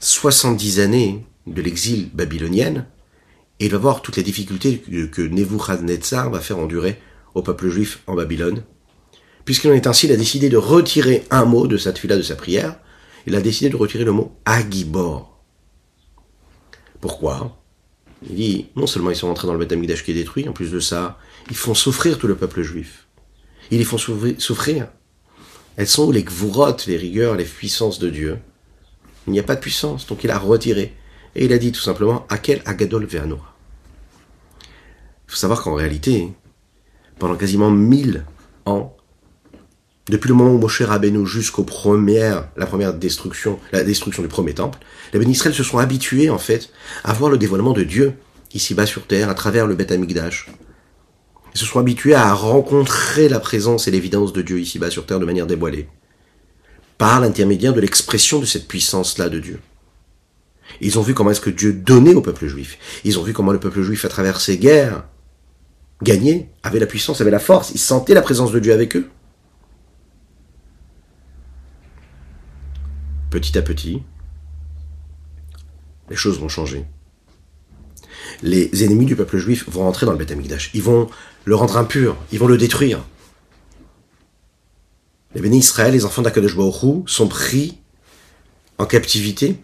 70 années de l'exil babylonienne, et il va voir toutes les difficultés que Nebuchadnezzar va faire endurer au peuple juif en Babylone. Puisqu'il en est ainsi, il a décidé de retirer un mot de sa fila de sa prière. Il a décidé de retirer le mot Agibor. Pourquoi? Il dit, non seulement ils sont rentrés dans le Beth qui est détruit, en plus de ça, ils font souffrir tout le peuple juif. Ils les font souffrir. Elles sont où les gvurot, les rigueurs, les puissances de Dieu? Il n'y a pas de puissance, donc il a retiré. Et il a dit tout simplement, Akel Agadol Ve'anora. Il faut savoir qu'en réalité, pendant quasiment mille ans, depuis le moment où Moshe Rabbeinu jusqu'au première, la première destruction, la destruction du premier temple, les bénis se sont habitués, en fait, à voir le dévoilement de Dieu, ici-bas sur terre, à travers le Beth Amikdash. Ils se sont habitués à rencontrer la présence et l'évidence de Dieu ici-bas sur terre de manière dévoilée par l'intermédiaire de l'expression de cette puissance-là de Dieu. Ils ont vu comment est-ce que Dieu donnait au peuple juif. Ils ont vu comment le peuple juif, à travers ses guerres, gagnait, avait la puissance, avait la force. Ils sentaient la présence de Dieu avec eux. Petit à petit, les choses vont changer. Les ennemis du peuple juif vont rentrer dans le Beth Amikdash. Ils vont le rendre impur. Ils vont le détruire. Les bénis Israël, les enfants d'Akadosh Baruch sont pris en captivité.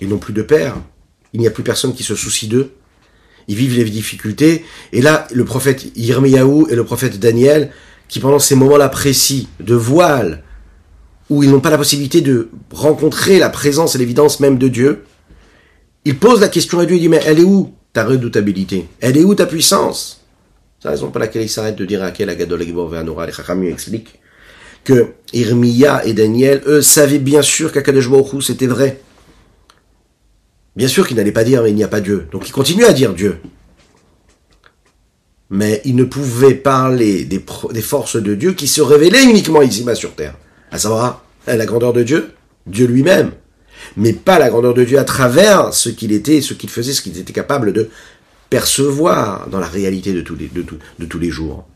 Ils n'ont plus de père. Il n'y a plus personne qui se soucie d'eux. Ils vivent les difficultés. Et là, le prophète Yirmiyahu et le prophète Daniel, qui pendant ces moments-là précis de voile, où ils n'ont pas la possibilité de rencontrer la présence et l'évidence même de Dieu, ils posent la question à Dieu, ils disent, mais elle est où ta redoutabilité? Elle est où ta puissance? C'est la raison pour laquelle ils s'arrêtent de dire à quel Agadol Ve'anora, les Chachamim expliquent que Irmia et Daniel, eux, savaient bien sûr qu'Akadosh c'était vrai. Bien sûr qu'ils n'allaient pas dire mais il n'y a pas Dieu. Donc ils continuaient à dire Dieu. Mais ils ne pouvaient parler des, forces de Dieu qui se révélaient uniquement ici-bas sur terre. À savoir, la grandeur de Dieu, Dieu lui-même. Mais pas la grandeur de Dieu à travers ce qu'il était, ce qu'il faisait, ce qu'il était capable de percevoir dans la réalité de tous les, jours.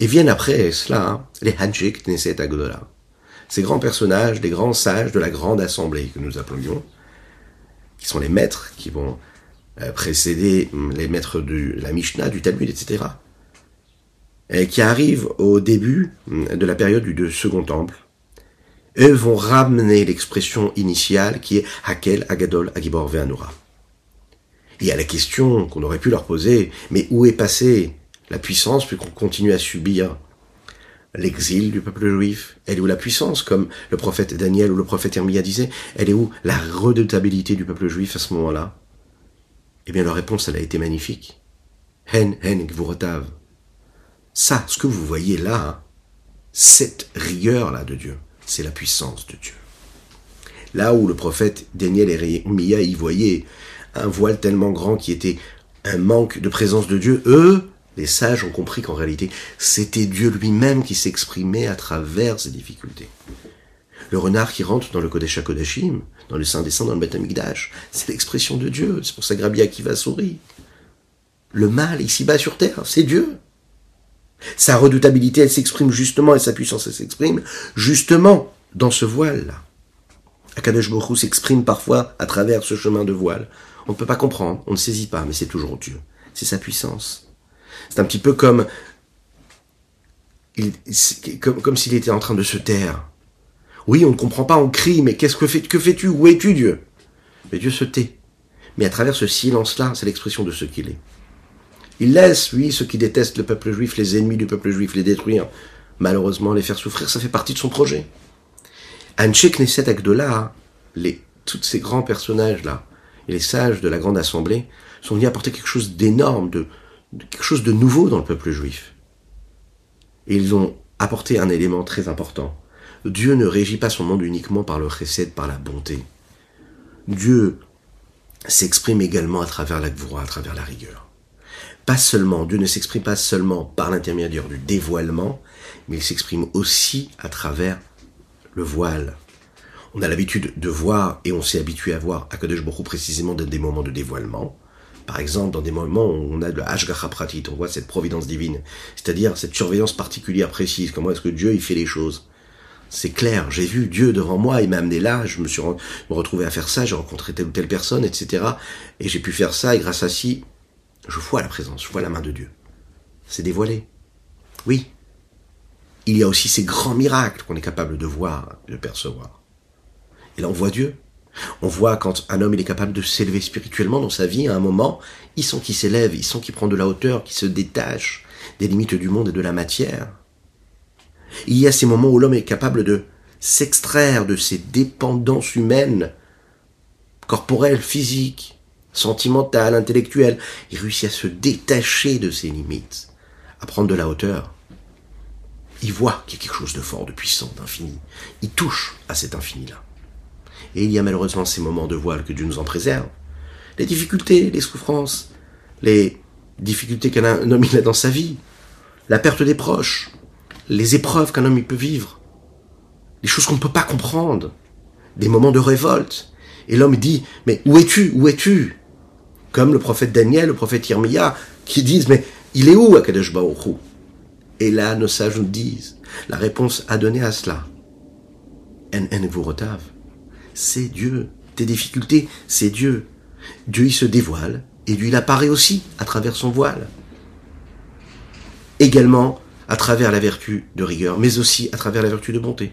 Et viennent après cela hein, les Hadjik Knesset Agdola. Ces grands personnages, des grands sages de la grande assemblée que nous appelions, qui sont les maîtres qui vont euh, précéder hum, les maîtres de la Mishnah, du Talmud, etc. Et qui arrivent au début hum, de la période du Second Temple. Eux vont ramener l'expression initiale qui est Hakel Agadol Agibor Ve'anura. Et à la question qu'on aurait pu leur poser, mais où est passée La puissance, puis qu'on continue à subir l'exil du peuple juif? Elle est où la puissance Comme le prophète Daniel ou le prophète Hermia disait, elle est où la redoutabilité du peuple juif à ce moment-là? Eh bien, leur réponse, elle a été magnifique. Hen, hen, gvurotav. Ça, ce que vous voyez là, hein, cette rigueur-là de Dieu, c'est la puissance de Dieu. Là où le prophète Daniel et Hermia y voyaient un voile tellement grand qui était un manque de présence de Dieu, eux, les sages ont compris qu'en réalité, c'était Dieu lui-même qui s'exprimait à travers ces difficultés. Le renard qui rentre dans le Kodesh HaKodashim, dans le Saint des Saints, dans le Beth c'est l'expression de Dieu. C'est pour ça que Rabbi Akiva sourit. Le mal, ici-bas sur terre, c'est Dieu. Sa redoutabilité, elle s'exprime justement, et sa puissance, elle s'exprime justement dans ce voile-là. Akadosh Baruch s'exprime parfois à travers ce chemin de voile. On ne peut pas comprendre, on ne saisit pas, mais c'est toujours Dieu. C'est sa puissance. C'est un petit peu comme, comme, s'il était en train de se taire. Oui, on ne comprend pas, on crie, mais qu'est-ce que, fais, que fais-tu? Où es-tu, Dieu? Mais Dieu se tait. Mais à travers ce silence-là, c'est l'expression de ce qu'il est. Il laisse, lui, ceux qui détestent le peuple juif, les ennemis du peuple juif, les détruire. Malheureusement, les faire souffrir, ça fait partie de son projet. Anche Knesset Agdola, les, tous ces grands personnages-là, et les sages de la grande assemblée, sont venus apporter quelque chose d'énorme, de, quelque chose de nouveau dans le peuple juif. Et ils ont apporté un élément très important. Dieu ne régit pas son monde uniquement par le chesed, par la bonté. Dieu s'exprime également à travers la gvoura, à travers la rigueur. Pas seulement, Dieu ne s'exprime pas seulement par l'intermédiaire du dévoilement, mais il s'exprime aussi à travers le voile. On a l'habitude de voir, et on s'est habitué à voir Akadosh Baruch précisément dans des moments de dévoilement, par exemple, dans des moments où on a de Ashgacha Pratit, on voit cette providence divine, c'est-à-dire cette surveillance particulière précise, comment est-ce que Dieu il fait les choses. C'est clair, j'ai vu Dieu devant moi, il m'a amené là, je me suis retrouvé à faire ça, j'ai rencontré telle ou telle personne, etc. Et j'ai pu faire ça, et grâce à ci, je vois la présence, je vois la main de Dieu. C'est dévoilé. Oui. Il y a aussi ces grands miracles qu'on est capable de voir, de percevoir. Et là, on voit Dieu. On voit quand un homme il est capable de s'élever spirituellement dans sa vie, à un moment, il sent qu'il s'élève, il sent qu'il prend de la hauteur, qu'il se détache des limites du monde et de la matière. Il y a ces moments où l'homme est capable de s'extraire de ses dépendances humaines, corporelles, physiques, sentimentales, intellectuelles. Il réussit à se détacher de ses limites, à prendre de la hauteur. Il voit qu'il y a quelque chose de fort, de puissant, d'infini. Il touche à cet infini-là. Et il y a malheureusement ces moments de voile que Dieu nous en préserve. Les difficultés, les souffrances, les difficultés qu'un homme il a dans sa vie, la perte des proches, les épreuves qu'un homme peut vivre, les choses qu'on ne peut pas comprendre, des moments de révolte. Et l'homme dit, mais où es-tu? Où es-tu? Comme le prophète Daniel, le prophète Irmia, qui disent, mais il est où Akadosh Baruch Et là, nos sages nous disent, la réponse à donner à cela, c'est Dieu. Tes difficultés, c'est Dieu. Dieu, il se dévoile, et lui, il apparaît aussi à travers son voile. Également à travers la vertu de rigueur, mais aussi à travers la vertu de bonté.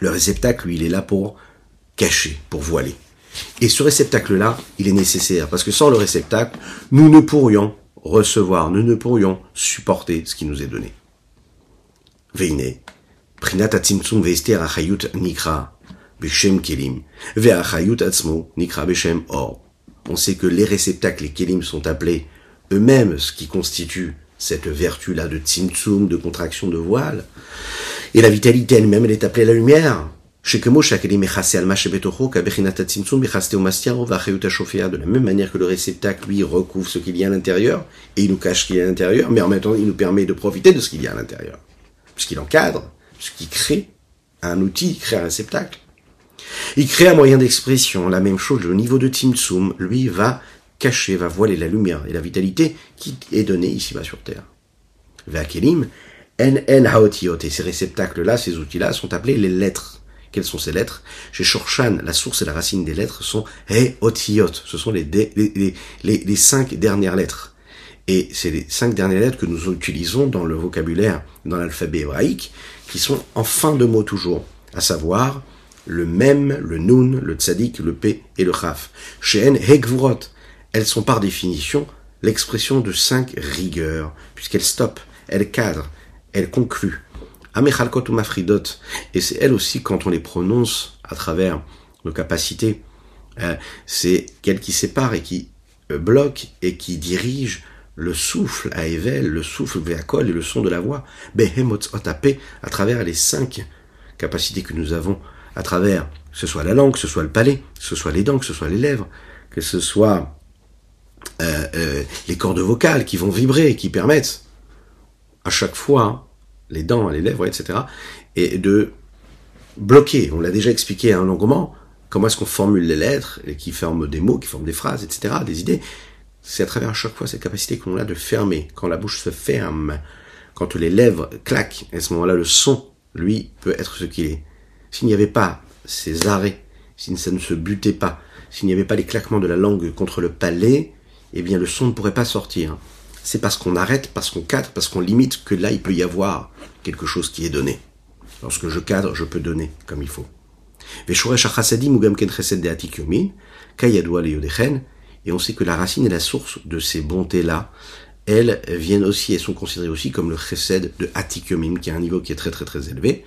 Le réceptacle, lui, il est là pour cacher, pour voiler. Et ce réceptacle-là, il est nécessaire, parce que sans le réceptacle, nous ne pourrions recevoir, nous ne pourrions supporter ce qui nous est donné. Veine, prinat atzimtzum veester achayut nikra, beshem kelim, veachayut atzmo nikra beshem or. On sait que les réceptacles, les kelim sont appelés eux-mêmes ce qui constitue cette vertu-là de tzimtzum, de contraction de voile. Et la vitalité elle-même, elle est appelée la lumière. De la même manière que le réceptacle, lui, recouvre ce qu'il y a à l'intérieur, et il nous cache ce qu'il y a à l'intérieur, mais en même temps, il nous permet de profiter de ce qu'il y a à l'intérieur. Puisqu'il encadre, qui crée un outil, il crée un réceptacle. Il crée un moyen d'expression, la même chose, le niveau de Timtsum, lui, va cacher, va voiler la lumière et la vitalité qui est donnée ici-bas sur terre. Vakelim, en haotiot, et ces réceptacles-là, ces outils-là, sont appelés les lettres. Quelles sont ces lettres? Chez Shorshan, la source et la racine des lettres sont he otiot. Ce sont les, les, cinq dernières lettres. Et c'est les cinq dernières lettres que nous utilisons dans le vocabulaire, dans l'alphabet hébraïque, qui sont en fin de mot toujours, à savoir le même, le nun, le tzadik, le p et le chaf. Chez en hegvurot, elles sont par définition l'expression de cinq rigueurs, puisqu'elles stoppent, elles cadrent, elles concluent. Amechalkot ou mafridot, et c'est elles aussi quand on les prononce à travers nos capacités, euh, c'est qu'elles qui séparent et qui euh, bloquent et qui dirigent le souffle à Evel, le souffle Véacol et le son de la voix, Behemot Otapé, à travers les cinq capacités que nous avons, à travers, que ce soit la langue, que ce soit le palais, que ce soit les dents, que ce soit les lèvres, que ce soit euh, les cordes vocales qui vont vibrer, qui permettent à chaque fois les dents, les lèvres, etc., et de bloquer. On l'a déjà expliqué un longuement. Comment est-ce qu'on formule les lettres, et qui forment des mots, qui forment des phrases, etc., des idées. C'est à travers à chaque fois cette capacité qu'on a de fermer. Quand la bouche se ferme, quand les lèvres claquent, à ce moment-là, le son, lui, peut être ce qu'il est. S'il n'y avait pas ces arrêts, si ça ne se butait pas, s'il n'y avait pas les claquements de la langue contre le palais, eh bien le son ne pourrait pas sortir. C'est parce qu'on arrête, parce qu'on cadre, parce qu'on limite que là il peut y avoir quelque chose qui est donné. Lorsque je cadre, je peux donner comme il faut. Et on sait que la racine et la source de ces bontés-là, elles viennent aussi et sont considérées aussi comme le chesed de Atikumim, qui est un niveau qui est très très très élevé.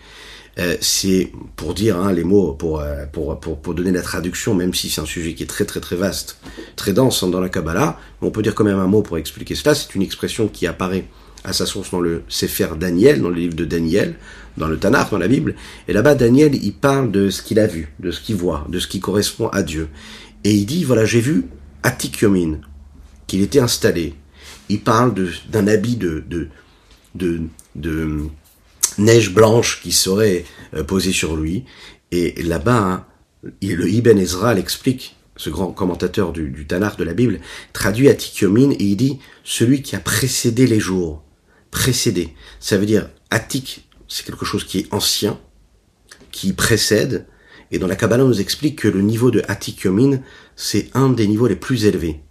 Euh, c'est pour dire hein, les mots, pour, euh, pour, pour, pour, donner la traduction, même si c'est un sujet qui est très très très vaste, très dense hein, dans la Kabbalah, on peut dire quand même un mot pour expliquer cela. C'est une expression qui apparaît à sa source dans le Sefer Daniel, dans le livre de Daniel, dans le Tanakh, dans la Bible. Et là-bas, Daniel, il parle de ce qu'il a vu, de ce qu'il voit, de ce qui correspond à Dieu. Et il dit, voilà, j'ai vu Atikyomin, qu'il était installé. Il parle d'un habit de, de, de, de neige blanche qui serait euh, posée sur lui. Et là-bas, hein, le Ibn Ezra l'explique, ce grand commentateur du, du Tanakh de la Bible, traduit à et il dit celui qui a précédé les jours. Précédé. Ça veut dire Atik, c'est quelque chose qui est ancien, qui précède. Et dans la Kabbalah, on nous explique que le niveau de Atik c'est un des niveaux les plus élevés.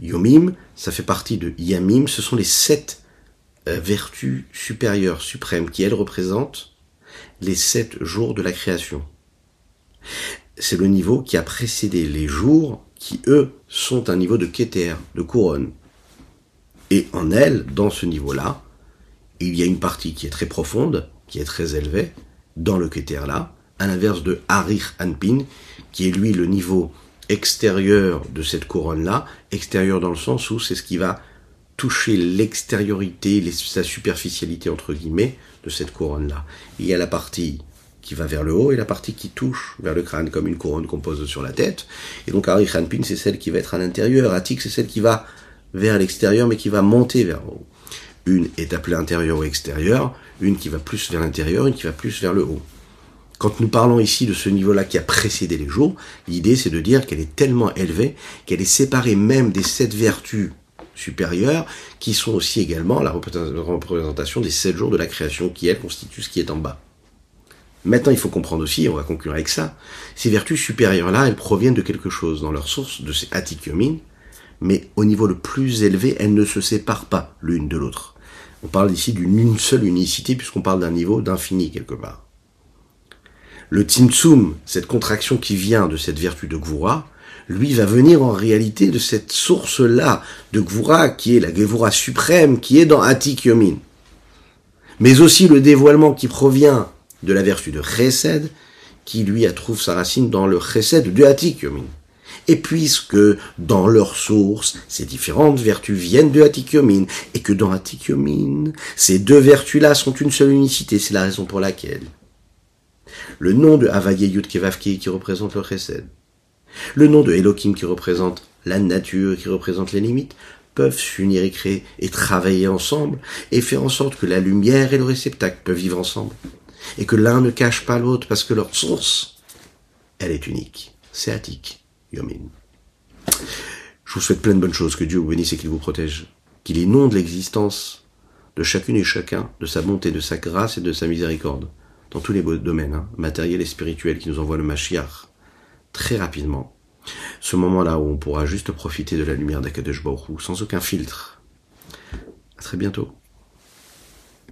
Yomim, ça fait partie de Yamim, ce sont les sept vertu supérieure, suprême, qui elle représente les sept jours de la création. C'est le niveau qui a précédé les jours qui, eux, sont un niveau de Keter, de couronne. Et en elle, dans ce niveau-là, il y a une partie qui est très profonde, qui est très élevée, dans le Keter là, à l'inverse de Harich Anpin, qui est lui le niveau extérieur de cette couronne-là, extérieur dans le sens où c'est ce qui va toucher l'extériorité, sa superficialité entre guillemets de cette couronne-là. Il y a la partie qui va vers le haut et la partie qui touche vers le crâne comme une couronne qu'on pose sur la tête. Et donc Ari Khanpin, c'est celle qui va être à l'intérieur. Atik, c'est celle qui va vers l'extérieur mais qui va monter vers le haut. Une est appelée intérieur ou extérieur, une qui va plus vers l'intérieur, une qui va plus vers le haut. Quand nous parlons ici de ce niveau-là qui a précédé les jours, l'idée c'est de dire qu'elle est tellement élevée qu'elle est séparée même des sept vertus supérieures, qui sont aussi également la représentation des sept jours de la création, qui elle constitue ce qui est en bas. Maintenant, il faut comprendre aussi, et on va conclure avec ça, ces vertus supérieures-là, elles proviennent de quelque chose dans leur source, de ces atikyomines, mais au niveau le plus élevé, elles ne se séparent pas l'une de l'autre. On parle ici d'une seule unicité, puisqu'on parle d'un niveau d'infini quelque part. Le Tzimtzum, cette contraction qui vient de cette vertu de Gvura, lui va venir en réalité de cette source-là de Gvura, qui est la Gvura suprême, qui est dans Atik Yomin. Mais aussi le dévoilement qui provient de la vertu de Chesed, qui lui a trouve sa racine dans le Chesed de Atik Yomin. Et puisque dans leur source, ces différentes vertus viennent de Yomin, et que dans Yomin, ces deux vertus-là sont une seule unicité, c'est la raison pour laquelle le nom de Havayé Yud qui représente le Chesed, le nom de Elohim qui représente la nature, qui représente les limites, peuvent s'unir et créer et travailler ensemble et faire en sorte que la lumière et le réceptacle peuvent vivre ensemble et que l'un ne cache pas l'autre parce que leur source, elle est unique. C'est Atik, Yomin. Je vous souhaite plein de bonnes choses, que Dieu vous bénisse et qu'il vous protège, qu'il inonde l'existence de chacune et chacun, de sa bonté, de sa grâce et de sa miséricorde, dans tous les domaines, hein, matériels et spirituels, qui nous envoie le Mashiach très rapidement. Ce moment-là où on pourra juste profiter de la lumière d'Akadosh Baruch sans aucun filtre. À très bientôt.